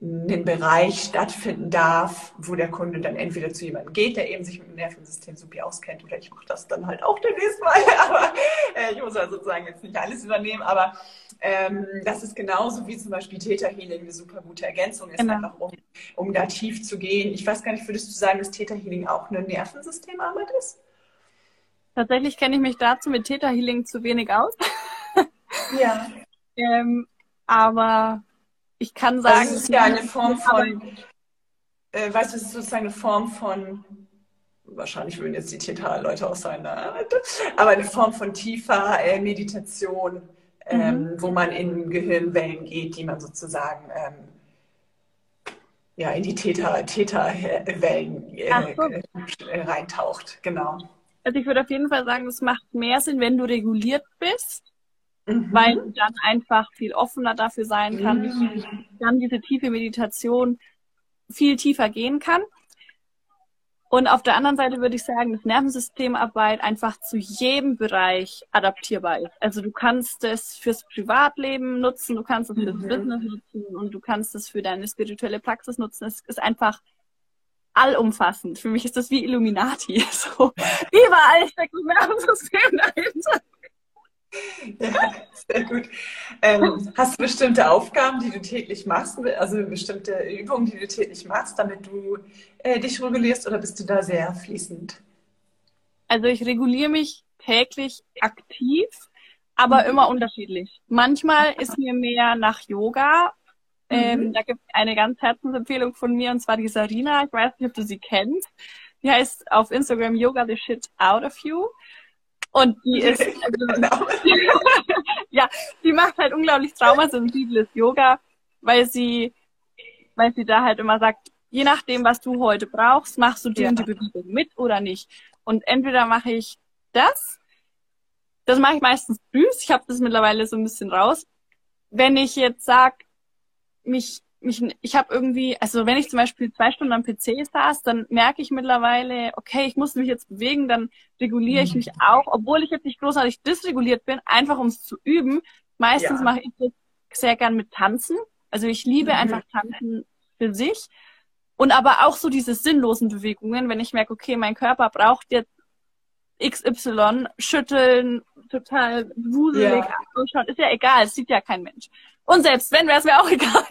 einen Bereich stattfinden darf, wo der Kunde dann entweder zu jemandem geht, der eben sich mit dem Nervensystem super auskennt, oder ich mache das dann halt auch demnächst mal. <laughs> Aber äh, ich muss ja sozusagen jetzt nicht alles übernehmen. Aber ähm, das ist genauso wie zum Beispiel Theta Healing eine super gute Ergänzung ist, genau. einfach um, um da tief zu gehen. Ich weiß gar nicht, würdest du sagen, dass Theta Healing auch eine Nervensystemarbeit ist? Tatsächlich kenne ich mich dazu mit Theta Healing zu wenig aus. ja. <laughs> ähm, aber ich kann sagen. Also es ist ja eine Form von, äh, weißt du, es ist sozusagen eine Form von, wahrscheinlich würden jetzt die Theta-Leute auch sein, aber eine Form von tiefer äh, Meditation, ähm, mhm. wo man in Gehirnwellen geht, die man sozusagen ähm, ja, in die Theta-Wellen äh, so. Äh, reintaucht. Genau. Also ich würde auf jeden Fall sagen, es macht mehr Sinn, wenn du reguliert bist mhm. weil du dann einfach viel offener dafür sein kann, mhm. dann diese tiefe Meditation viel tiefer gehen kann. Und auf der anderen Seite würde ich sagen, dass Nervensystemarbeit einfach zu jedem Bereich adaptierbar ist. Also du kannst es fürs Privatleben nutzen, du kannst es fürs mhm. Business nutzen und du kannst es für deine spirituelle Praxis nutzen. Es ist einfach allumfassend. Für mich ist das wie Illuminati. <laughs> So, überall steckt ein Nervensystem dahinter. <laughs> Ja, sehr gut. Ähm, hast du bestimmte Aufgaben, die du täglich machst, also bestimmte Übungen, die du täglich machst, damit du äh, dich regulierst oder bist du da sehr fließend? Also ich reguliere mich täglich aktiv, aber mhm. immer unterschiedlich. Manchmal ist mir mehr nach Yoga. Ähm, mhm. Da gibt es eine ganz Herzensempfehlung von mir und zwar die Sarina. Ich weiß nicht, ob du sie kennst. Die heißt auf Instagram Yoga the Shit Out of You. Und die <laughs> ist, also, genau. <laughs> ja, die macht halt unglaublich traumasensibles Yoga, weil sie, weil sie da halt immer sagt, je nachdem, was du heute brauchst, machst du die ja. und die Bewegung mit oder nicht. Und entweder mache ich das, das mache ich meistens süß, ich habe das mittlerweile so ein bisschen raus. Wenn ich jetzt sag, mich mich, ich habe irgendwie, also wenn ich zum Beispiel zwei Stunden am PC saß, dann merke ich mittlerweile, okay, ich muss mich jetzt bewegen, dann reguliere ich mich auch, obwohl ich jetzt nicht großartig dysreguliert bin, einfach um es zu üben. Meistens ja. mache ich das sehr gern mit Tanzen. Also ich liebe mhm. einfach Tanzen für sich. Und aber auch so diese sinnlosen Bewegungen, wenn ich merke, okay, mein Körper braucht jetzt XY, schütteln, total wuselig ja. ausschauen, ist ja egal, es sieht ja kein Mensch. Und selbst wenn, wäre es mir auch <laughs> egal.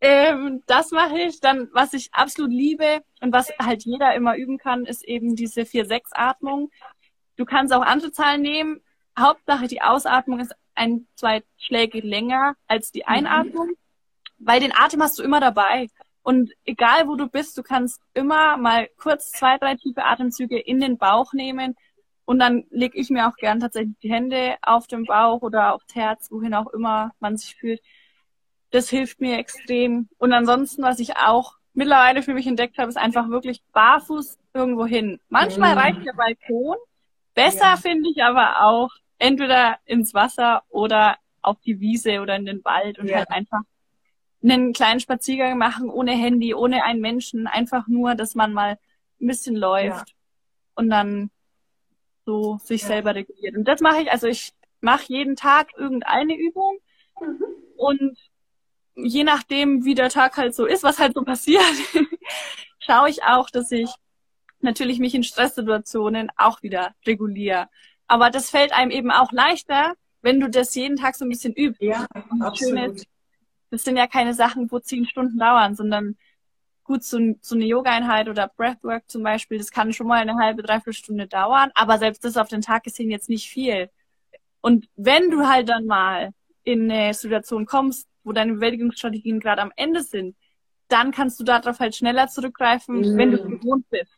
Ähm, das mache ich. Dann, was ich absolut liebe und was halt jeder immer üben kann, ist eben diese 4-6-Atmung. Du kannst auch andere Zahlen nehmen. Hauptsache, die Ausatmung ist ein, zwei Schläge länger als die mhm. Einatmung, mhm. weil den Atem hast du immer dabei. Und egal wo du bist, du kannst immer mal kurz zwei, drei tiefe Atemzüge in den Bauch nehmen. Und dann lege ich mir auch gern tatsächlich die Hände auf den Bauch oder aufs Herz, wohin auch immer man sich fühlt. Das hilft mir extrem. Und ansonsten, was ich auch mittlerweile für mich entdeckt habe, ist einfach wirklich barfuß irgendwo hin. Manchmal mhm. reicht der Balkon. Besser ja. finde ich aber auch entweder ins Wasser oder auf die Wiese oder in den Wald und ja. halt einfach einen kleinen Spaziergang machen, ohne Handy, ohne einen Menschen, einfach nur, dass man mal ein bisschen läuft ja. und dann so sich ja. selber reguliert. Und das mache ich, also ich mache jeden Tag irgendeine Übung mhm. und je nachdem, wie der Tag halt so ist, was halt so passiert, <laughs> schaue ich auch, dass ich natürlich mich in Stresssituationen auch wieder reguliere. Aber das fällt einem eben auch leichter, wenn du das jeden Tag so ein bisschen übst. Ja, absolut. Das sind ja keine Sachen, wo zehn Stunden dauern, sondern gut, so, so eine Yoga-Einheit oder Breathwork zum Beispiel, das kann schon mal eine halbe, dreiviertel Stunde dauern, aber selbst das auf den Tag gesehen jetzt nicht viel. Und wenn du halt dann mal in eine Situation kommst, wo deine Bewältigungsstrategien gerade am Ende sind, dann kannst du darauf halt schneller zurückgreifen, mm. wenn du es gewohnt bist.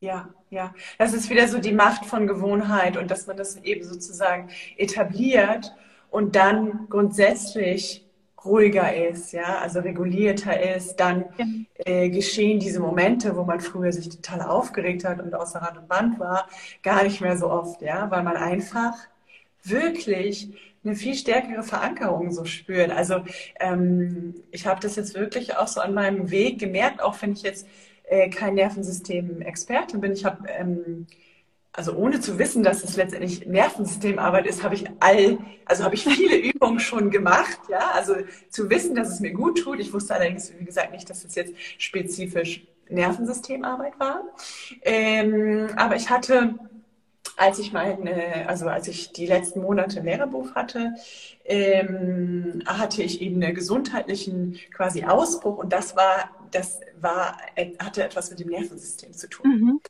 Ja, ja. Das ist wieder so die Macht von Gewohnheit und dass man das eben sozusagen etabliert und dann grundsätzlich ruhiger ist, ja, also regulierter ist, dann äh, geschehen diese Momente, wo man früher sich total aufgeregt hat und außer Rand und Band war, gar nicht mehr so oft, ja, weil man einfach wirklich eine viel stärkere Verankerung so spürt. Also ähm, ich habe das jetzt wirklich auch so an meinem Weg gemerkt, auch wenn ich jetzt äh, kein Nervensystem-Experte bin. Ich habe ähm, also ohne zu wissen, dass es letztendlich Nervensystemarbeit ist, habe ich all, also habe ich viele <laughs> Übungen schon gemacht, ja, also zu wissen, dass es mir gut tut. Ich wusste allerdings, wie gesagt, nicht, dass es jetzt spezifisch Nervensystemarbeit war. Ähm, aber ich hatte, als ich meine, also als ich die letzten Monate Lehrerberuf hatte, ähm, hatte ich eben einen gesundheitlichen quasi Ausbruch und das war, das war, hatte etwas mit dem Nervensystem zu tun. Mhm.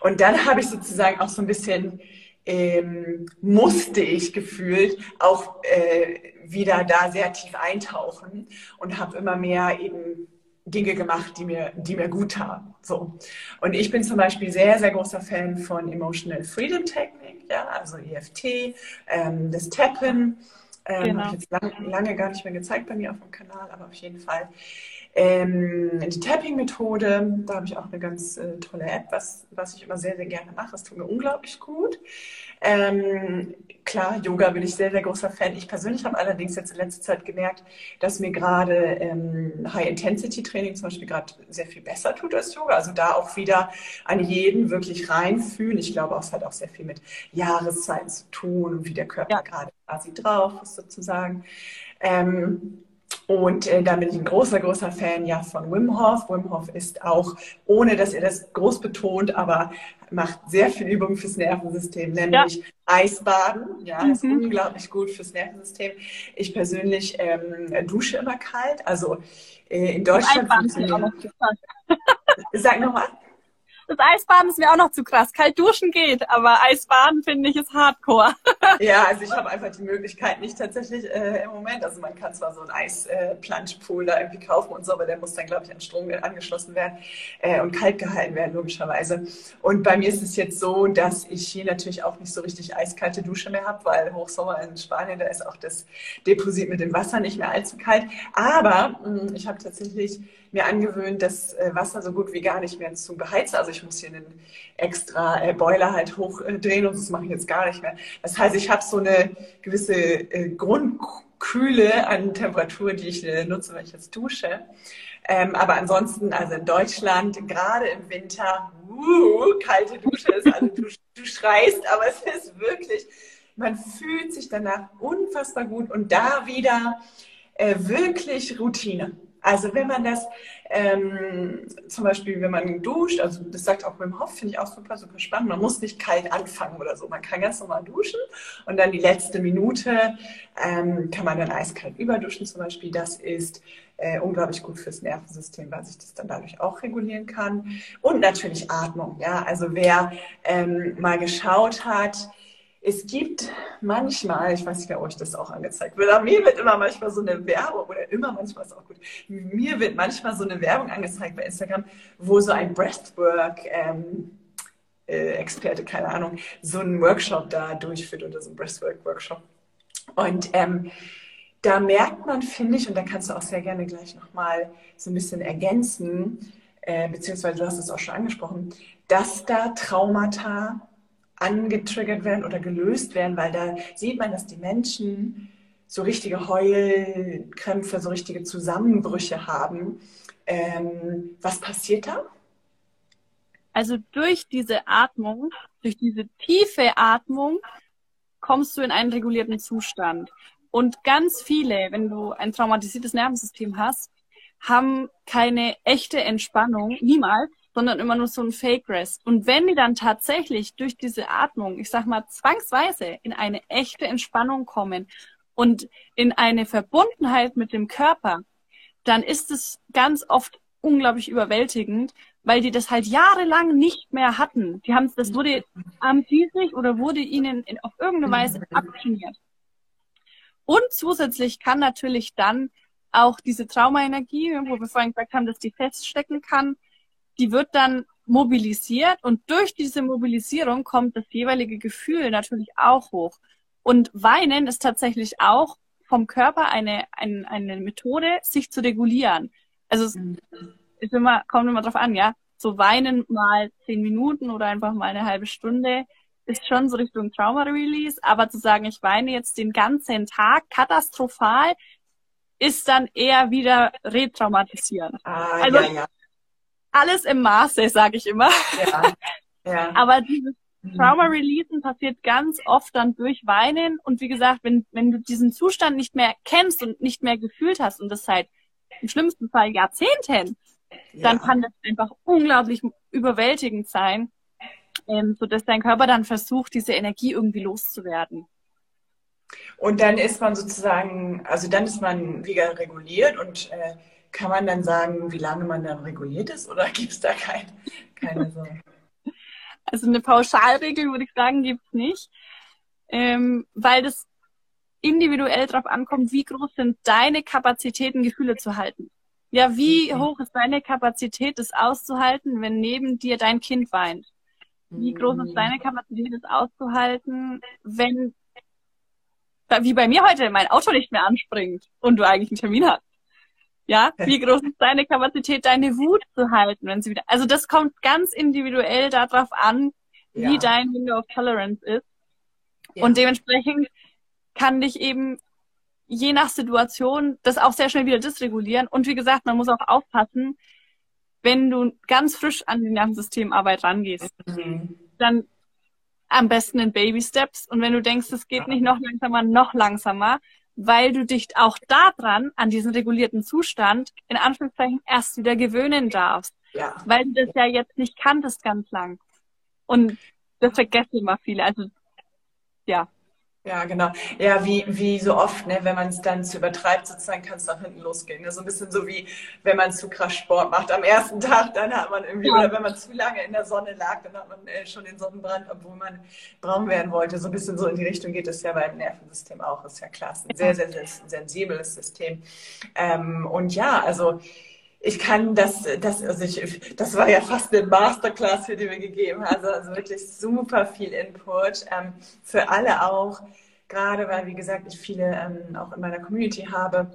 Und dann habe ich sozusagen auch so ein bisschen, ähm, musste ich gefühlt auch äh, wieder da sehr tief eintauchen und habe immer mehr eben Dinge gemacht, die mir, die mir gut taten. So. Und ich bin zum Beispiel sehr, sehr großer Fan von Emotional Freedom Technik, ja, also EFT, ähm, das Tappen. Ähm, genau. Habe ich jetzt lang, lange gar nicht mehr gezeigt bei mir auf dem Kanal, aber auf jeden Fall ähm, die Tapping-Methode, da habe ich auch eine ganz äh, tolle App, was, was ich immer sehr, sehr gerne mache. Das tut mir unglaublich gut. Ähm, klar, Yoga bin ich sehr, sehr großer Fan. Ich persönlich habe allerdings jetzt in letzter Zeit gemerkt, dass mir gerade ähm, High-Intensity-Training zum Beispiel gerade sehr viel besser tut als Yoga. Also da auch wieder an jeden wirklich reinfühlen. Ich glaube, es hat auch sehr viel mit Jahreszeiten zu tun und wie der Körper ja. gerade quasi drauf ist sozusagen. Ähm, und äh, da bin ich ein großer, großer Fan ja von Wim Hof. Wim Hof ist auch, ohne dass er das groß betont, aber macht sehr viel Übung fürs Nervensystem, nämlich ja. Eisbaden. Ja, mhm. ist unglaublich gut fürs Nervensystem. Ich persönlich ähm, dusche immer kalt. Also äh, in Deutschland. Sag nochmal. Das Eisbaden ist mir auch noch zu krass. Kalt duschen geht, aber Eisbaden finde ich ist Hardcore. <laughs> ja, also ich habe einfach die Möglichkeit nicht tatsächlich äh, im Moment. Also man kann zwar so einen Eisplanschpool äh, da irgendwie kaufen und so, aber der muss dann, glaube ich, an Strom angeschlossen werden äh, und kalt gehalten werden, logischerweise. Und bei mir ist es jetzt so, dass ich hier natürlich auch nicht so richtig eiskalte Dusche mehr habe, weil Hochsommer in Spanien, da ist auch das Deposit mit dem Wasser nicht mehr allzu kalt. Aber mh, mm, ich habe tatsächlich mir angewöhnt, das äh, Wasser so gut wie gar nicht mehr zu beheizen. Also ich muss hier einen extra äh, Boiler halt hochdrehen und das mache ich jetzt gar nicht mehr. Das heißt, ich habe so eine gewisse äh, Grundkühle an Temperatur, die ich nutze, wenn ich jetzt dusche. Ähm, aber ansonsten, also in Deutschland, gerade im Winter, uh, kalte Dusche ist, also du, du schreist, aber es ist wirklich, man fühlt sich danach unfassbar gut und da wieder äh, wirklich Routine. Also wenn man das ähm, zum Beispiel, wenn man duscht, also das sagt auch Wim Hof, finde ich auch super, super spannend. Man muss nicht kalt anfangen oder so. Man kann ganz normal duschen und dann die letzte Minute ähm, kann man dann eiskalt überduschen zum Beispiel. Das ist äh, unglaublich gut fürs Nervensystem, weil sich das dann dadurch auch regulieren kann. Und natürlich Atmung. Ja, also wer ähm, mal geschaut hat, es gibt manchmal, ich weiß nicht, ob euch das auch angezeigt wird, aber mir wird immer manchmal so eine Werbung, oder immer manchmal ist auch gut, mir wird manchmal so eine Werbung angezeigt bei Instagram, wo so ein Breathwork, ähm, äh, Experte, keine Ahnung, so einen Workshop da durchführt oder so einen Breathwork-Workshop. Und ähm, da merkt man, finde ich, und da kannst du auch sehr gerne gleich nochmal so ein bisschen ergänzen, äh, beziehungsweise du hast es auch schon angesprochen, dass da Traumata angetriggert werden oder gelöst werden, weil da sieht man, dass die Menschen so richtige Heulkrämpfe, so richtige Zusammenbrüche haben. Ähm, was passiert da? Also durch diese Atmung, durch diese tiefe Atmung kommst du in einen regulierten Zustand. Und ganz viele, wenn du ein traumatisiertes Nervensystem hast, haben keine echte Entspannung, niemals, sondern immer nur so ein Fake Rest. Und wenn die dann tatsächlich durch diese Atmung, ich sag mal zwangsweise, in eine echte Entspannung kommen und in eine Verbundenheit mit dem Körper, dann ist es ganz oft unglaublich überwältigend, weil die das halt jahrelang nicht mehr hatten. Die haben das wurde am sich oder wurde ihnen in, auf irgendeine Weise abtrainiert. Und zusätzlich kann natürlich dann auch diese Traumaenergie, wo wir vorhin gesagt haben, dass die feststecken kann, die wird dann mobilisiert und durch diese Mobilisierung kommt das jeweilige Gefühl natürlich auch hoch. Und Weinen ist tatsächlich auch vom Körper eine, eine, eine Methode, sich zu regulieren. Also es mhm. ist immer, kommt immer drauf an, ja. So weinen mal zehn Minuten oder einfach mal eine halbe Stunde ist schon so Richtung Trauma-Release, aber zu sagen, ich weine jetzt den ganzen Tag katastrophal, ist dann eher wieder retraumatisierend. Ah, also, ja, ja alles im Maße, sage ich immer. Ja, ja. <laughs> Aber dieses mhm. Trauma-Releasen passiert ganz oft dann durch Weinen. Und wie gesagt, wenn, wenn du diesen Zustand nicht mehr kennst und nicht mehr gefühlt hast und das seit im schlimmsten Fall Jahrzehnten, ja. dann kann das einfach unglaublich überwältigend sein, ähm, sodass dein Körper dann versucht, diese Energie irgendwie loszuwerden. Und dann ist man sozusagen, also dann ist man wieder reguliert und äh, kann man dann sagen, wie lange man dann reguliert ist oder <laughs> gibt es da kein, keine so? Also eine Pauschalregel würde ich sagen, gibt es nicht, ähm, weil das individuell darauf ankommt, wie groß sind deine Kapazitäten, Gefühle zu halten. Ja, wie mhm. hoch ist deine Kapazität, das auszuhalten, wenn neben dir dein Kind weint? Wie groß ist deine Kapazität, das auszuhalten, wenn, wie bei mir heute, mein Auto nicht mehr anspringt und du eigentlich einen Termin hast? Ja, wie groß ist deine Kapazität, deine Wut zu halten, wenn sie wieder. Also das kommt ganz individuell darauf an, ja. wie dein Window of Tolerance ist. Ja. Und dementsprechend kann dich eben je nach Situation das auch sehr schnell wieder dysregulieren. Und wie gesagt, man muss auch aufpassen, wenn du ganz frisch an die Nervensystemarbeit rangehst, mhm. dann am besten in Baby Steps. Und wenn du denkst, es geht nicht noch langsamer, noch langsamer, weil du dich auch daran, an diesen regulierten Zustand, in Anführungszeichen erst wieder gewöhnen darfst. Ja. Weil du das ja jetzt nicht kanntest ganz lang. Und das vergessen immer viele. Also, ja. Ja, genau. Ja, wie, wie so oft, ne, wenn man es dann zu übertreibt, sozusagen kann es nach hinten losgehen. Ne? So ein bisschen so wie, wenn man zu krass Sport macht. Am ersten <laughs> Tag, dann hat man irgendwie, ja. oder wenn man zu lange in der Sonne lag, dann hat man äh, schon den Sonnenbrand, obwohl man braun werden wollte. So ein bisschen so in die Richtung geht es ja beim Nervensystem auch, ist ja klar. Ist ein sehr, sehr, sehr sensibles System. Ähm, und ja, also, ich kann das, das, also ich, das war ja fast eine Masterclass, die wir gegeben haben. Also, also wirklich super viel Input ähm, für alle auch. Gerade weil, wie gesagt, ich viele ähm, auch in meiner Community habe,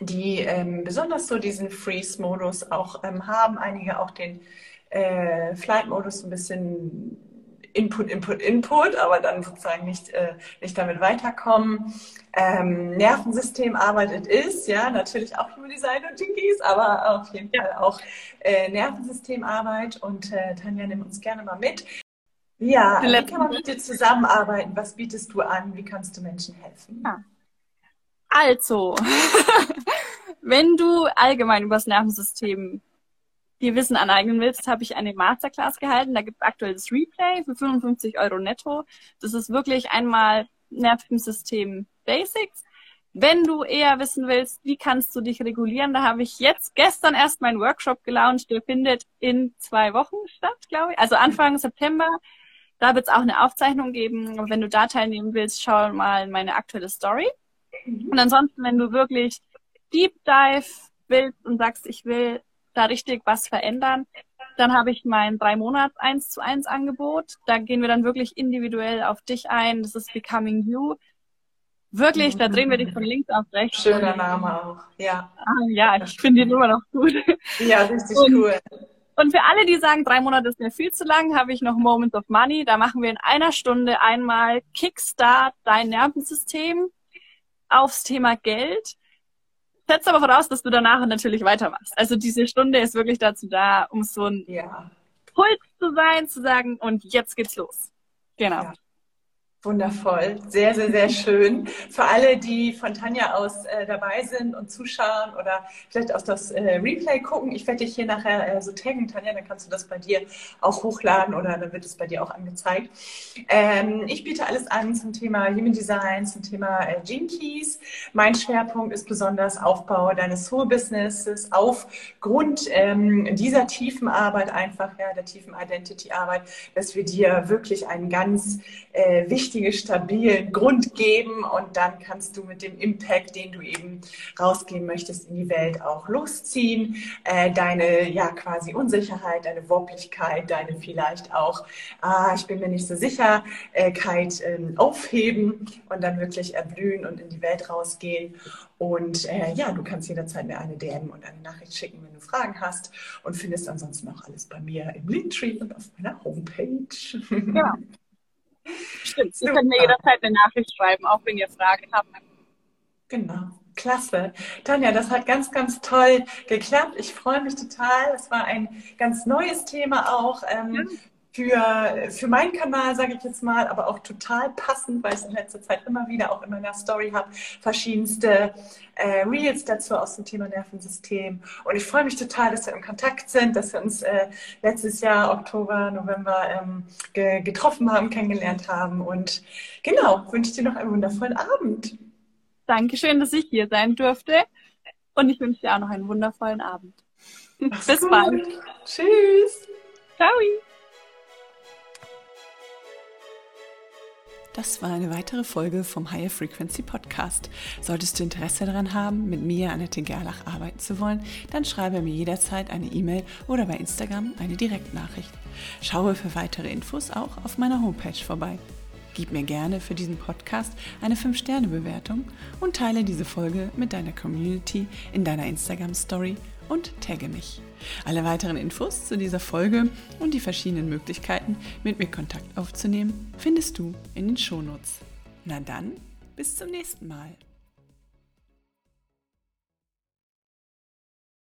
die ähm, besonders so diesen Freeze-Modus auch ähm, haben. Einige auch den äh, Flight-Modus ein bisschen Input, Input, Input, aber dann sozusagen nicht, äh, nicht damit weiterkommen. Ähm, Nervensystem arbeitet ist, ja, natürlich auch Human Design und Jinkies, aber auf jeden Fall auch äh, Nervensystemarbeit und äh, Tanja nimmt uns gerne mal mit. Ja, wie kann man mit dir zusammenarbeiten? Was bietest du an? Wie kannst du Menschen helfen? Ja. Also, <laughs> wenn du allgemein über das Nervensystem dir Wissen aneignen willst, habe ich eine Masterclass gehalten. Da gibt es aktuell das Replay für 55 Euro netto. Das ist wirklich einmal Nervensystem Basics. Wenn du eher wissen willst, wie kannst du dich regulieren, da habe ich jetzt gestern erst meinen Workshop gelauncht. Der findet in zwei Wochen statt, glaube ich. Also Anfang September Da wird es auch eine Aufzeichnung geben. Und wenn du da teilnehmen willst, schau mal meine aktuelle Story. Mhm. Und ansonsten, wenn du wirklich Deep Dive willst und sagst, ich will da richtig was verändern, dann habe ich mein drei Monats 1 zu 1 Angebot. Da gehen wir dann wirklich individuell auf dich ein. Das ist Becoming You. Wirklich, da drehen wir dich von links auf rechts. Schöner Name auch, ja. Ah, ja, ich finde ihn immer noch gut. Ja, richtig und, cool. Und für alle, die sagen, drei Monate ist mir viel zu lang, habe ich noch Moments of Money. Da machen wir in einer Stunde einmal Kickstart dein Nervensystem aufs Thema Geld setzt aber voraus, dass du danach natürlich weitermachst. Also diese Stunde ist wirklich dazu da, um so ein ja. Puls zu sein, zu sagen, und jetzt geht's los. Genau. Ja. Wundervoll, sehr, sehr, sehr schön. Für alle, die von Tanja aus äh, dabei sind und zuschauen oder vielleicht auch das äh, Replay gucken, ich werde dich hier nachher äh, so taggen, Tanja, dann kannst du das bei dir auch hochladen oder dann wird es bei dir auch angezeigt. Ähm, ich biete alles an zum Thema Human Design, zum Thema äh, Gene Keys. Mein Schwerpunkt ist besonders Aufbau deines Soul Businesses aufgrund ähm, dieser tiefen Arbeit einfach, ja, der tiefen Identity Arbeit, dass wir dir wirklich einen ganz äh, wichtigen richtige, stabilen Grund geben und dann kannst du mit dem Impact, den du eben rausgehen möchtest, in die Welt auch losziehen, äh, deine ja quasi Unsicherheit, deine Wobblichkeit, deine vielleicht auch, ah, ich bin mir nicht so sicher, äh, äh, aufheben und dann wirklich erblühen und in die Welt rausgehen. Und äh, ja, du kannst jederzeit mir eine DM und eine Nachricht schicken, wenn du Fragen hast und findest ansonsten auch alles bei mir im Linktree und auf meiner Homepage. Ja. <laughs> Stimmt, Sie können mir jederzeit eine Nachricht schreiben, auch wenn ihr Fragen habt. Genau. Klasse. Tanja, das hat ganz, ganz toll geklappt. Ich freue mich total. Es war ein ganz neues Thema auch. Ähm, ja für, für meinen Kanal, sage ich jetzt mal, aber auch total passend, weil ich es in letzter Zeit immer wieder auch in meiner Story habe, verschiedenste äh, Reels dazu aus dem Thema Nervensystem. Und ich freue mich total, dass wir in Kontakt sind, dass wir uns äh, letztes Jahr, Oktober, November, ähm, ge getroffen haben, kennengelernt haben. Und genau, wünsche dir noch einen wundervollen Abend. Dankeschön, dass ich hier sein durfte. Und ich wünsche dir auch noch einen wundervollen Abend. Bis bald. Tschüss. Ciao. Das war eine weitere Folge vom Higher Frequency Podcast. Solltest du Interesse daran haben, mit mir, Annette Gerlach, arbeiten zu wollen, dann schreibe mir jederzeit eine E-Mail oder bei Instagram eine Direktnachricht. Schaue für weitere Infos auch auf meiner Homepage vorbei. Gib mir gerne für diesen Podcast eine 5-Sterne-Bewertung und teile diese Folge mit deiner Community in deiner Instagram-Story und tagge mich. Alle weiteren Infos zu dieser Folge und die verschiedenen Möglichkeiten, mit mir Kontakt aufzunehmen, findest du in den Shownotes. Na dann, bis zum nächsten Mal.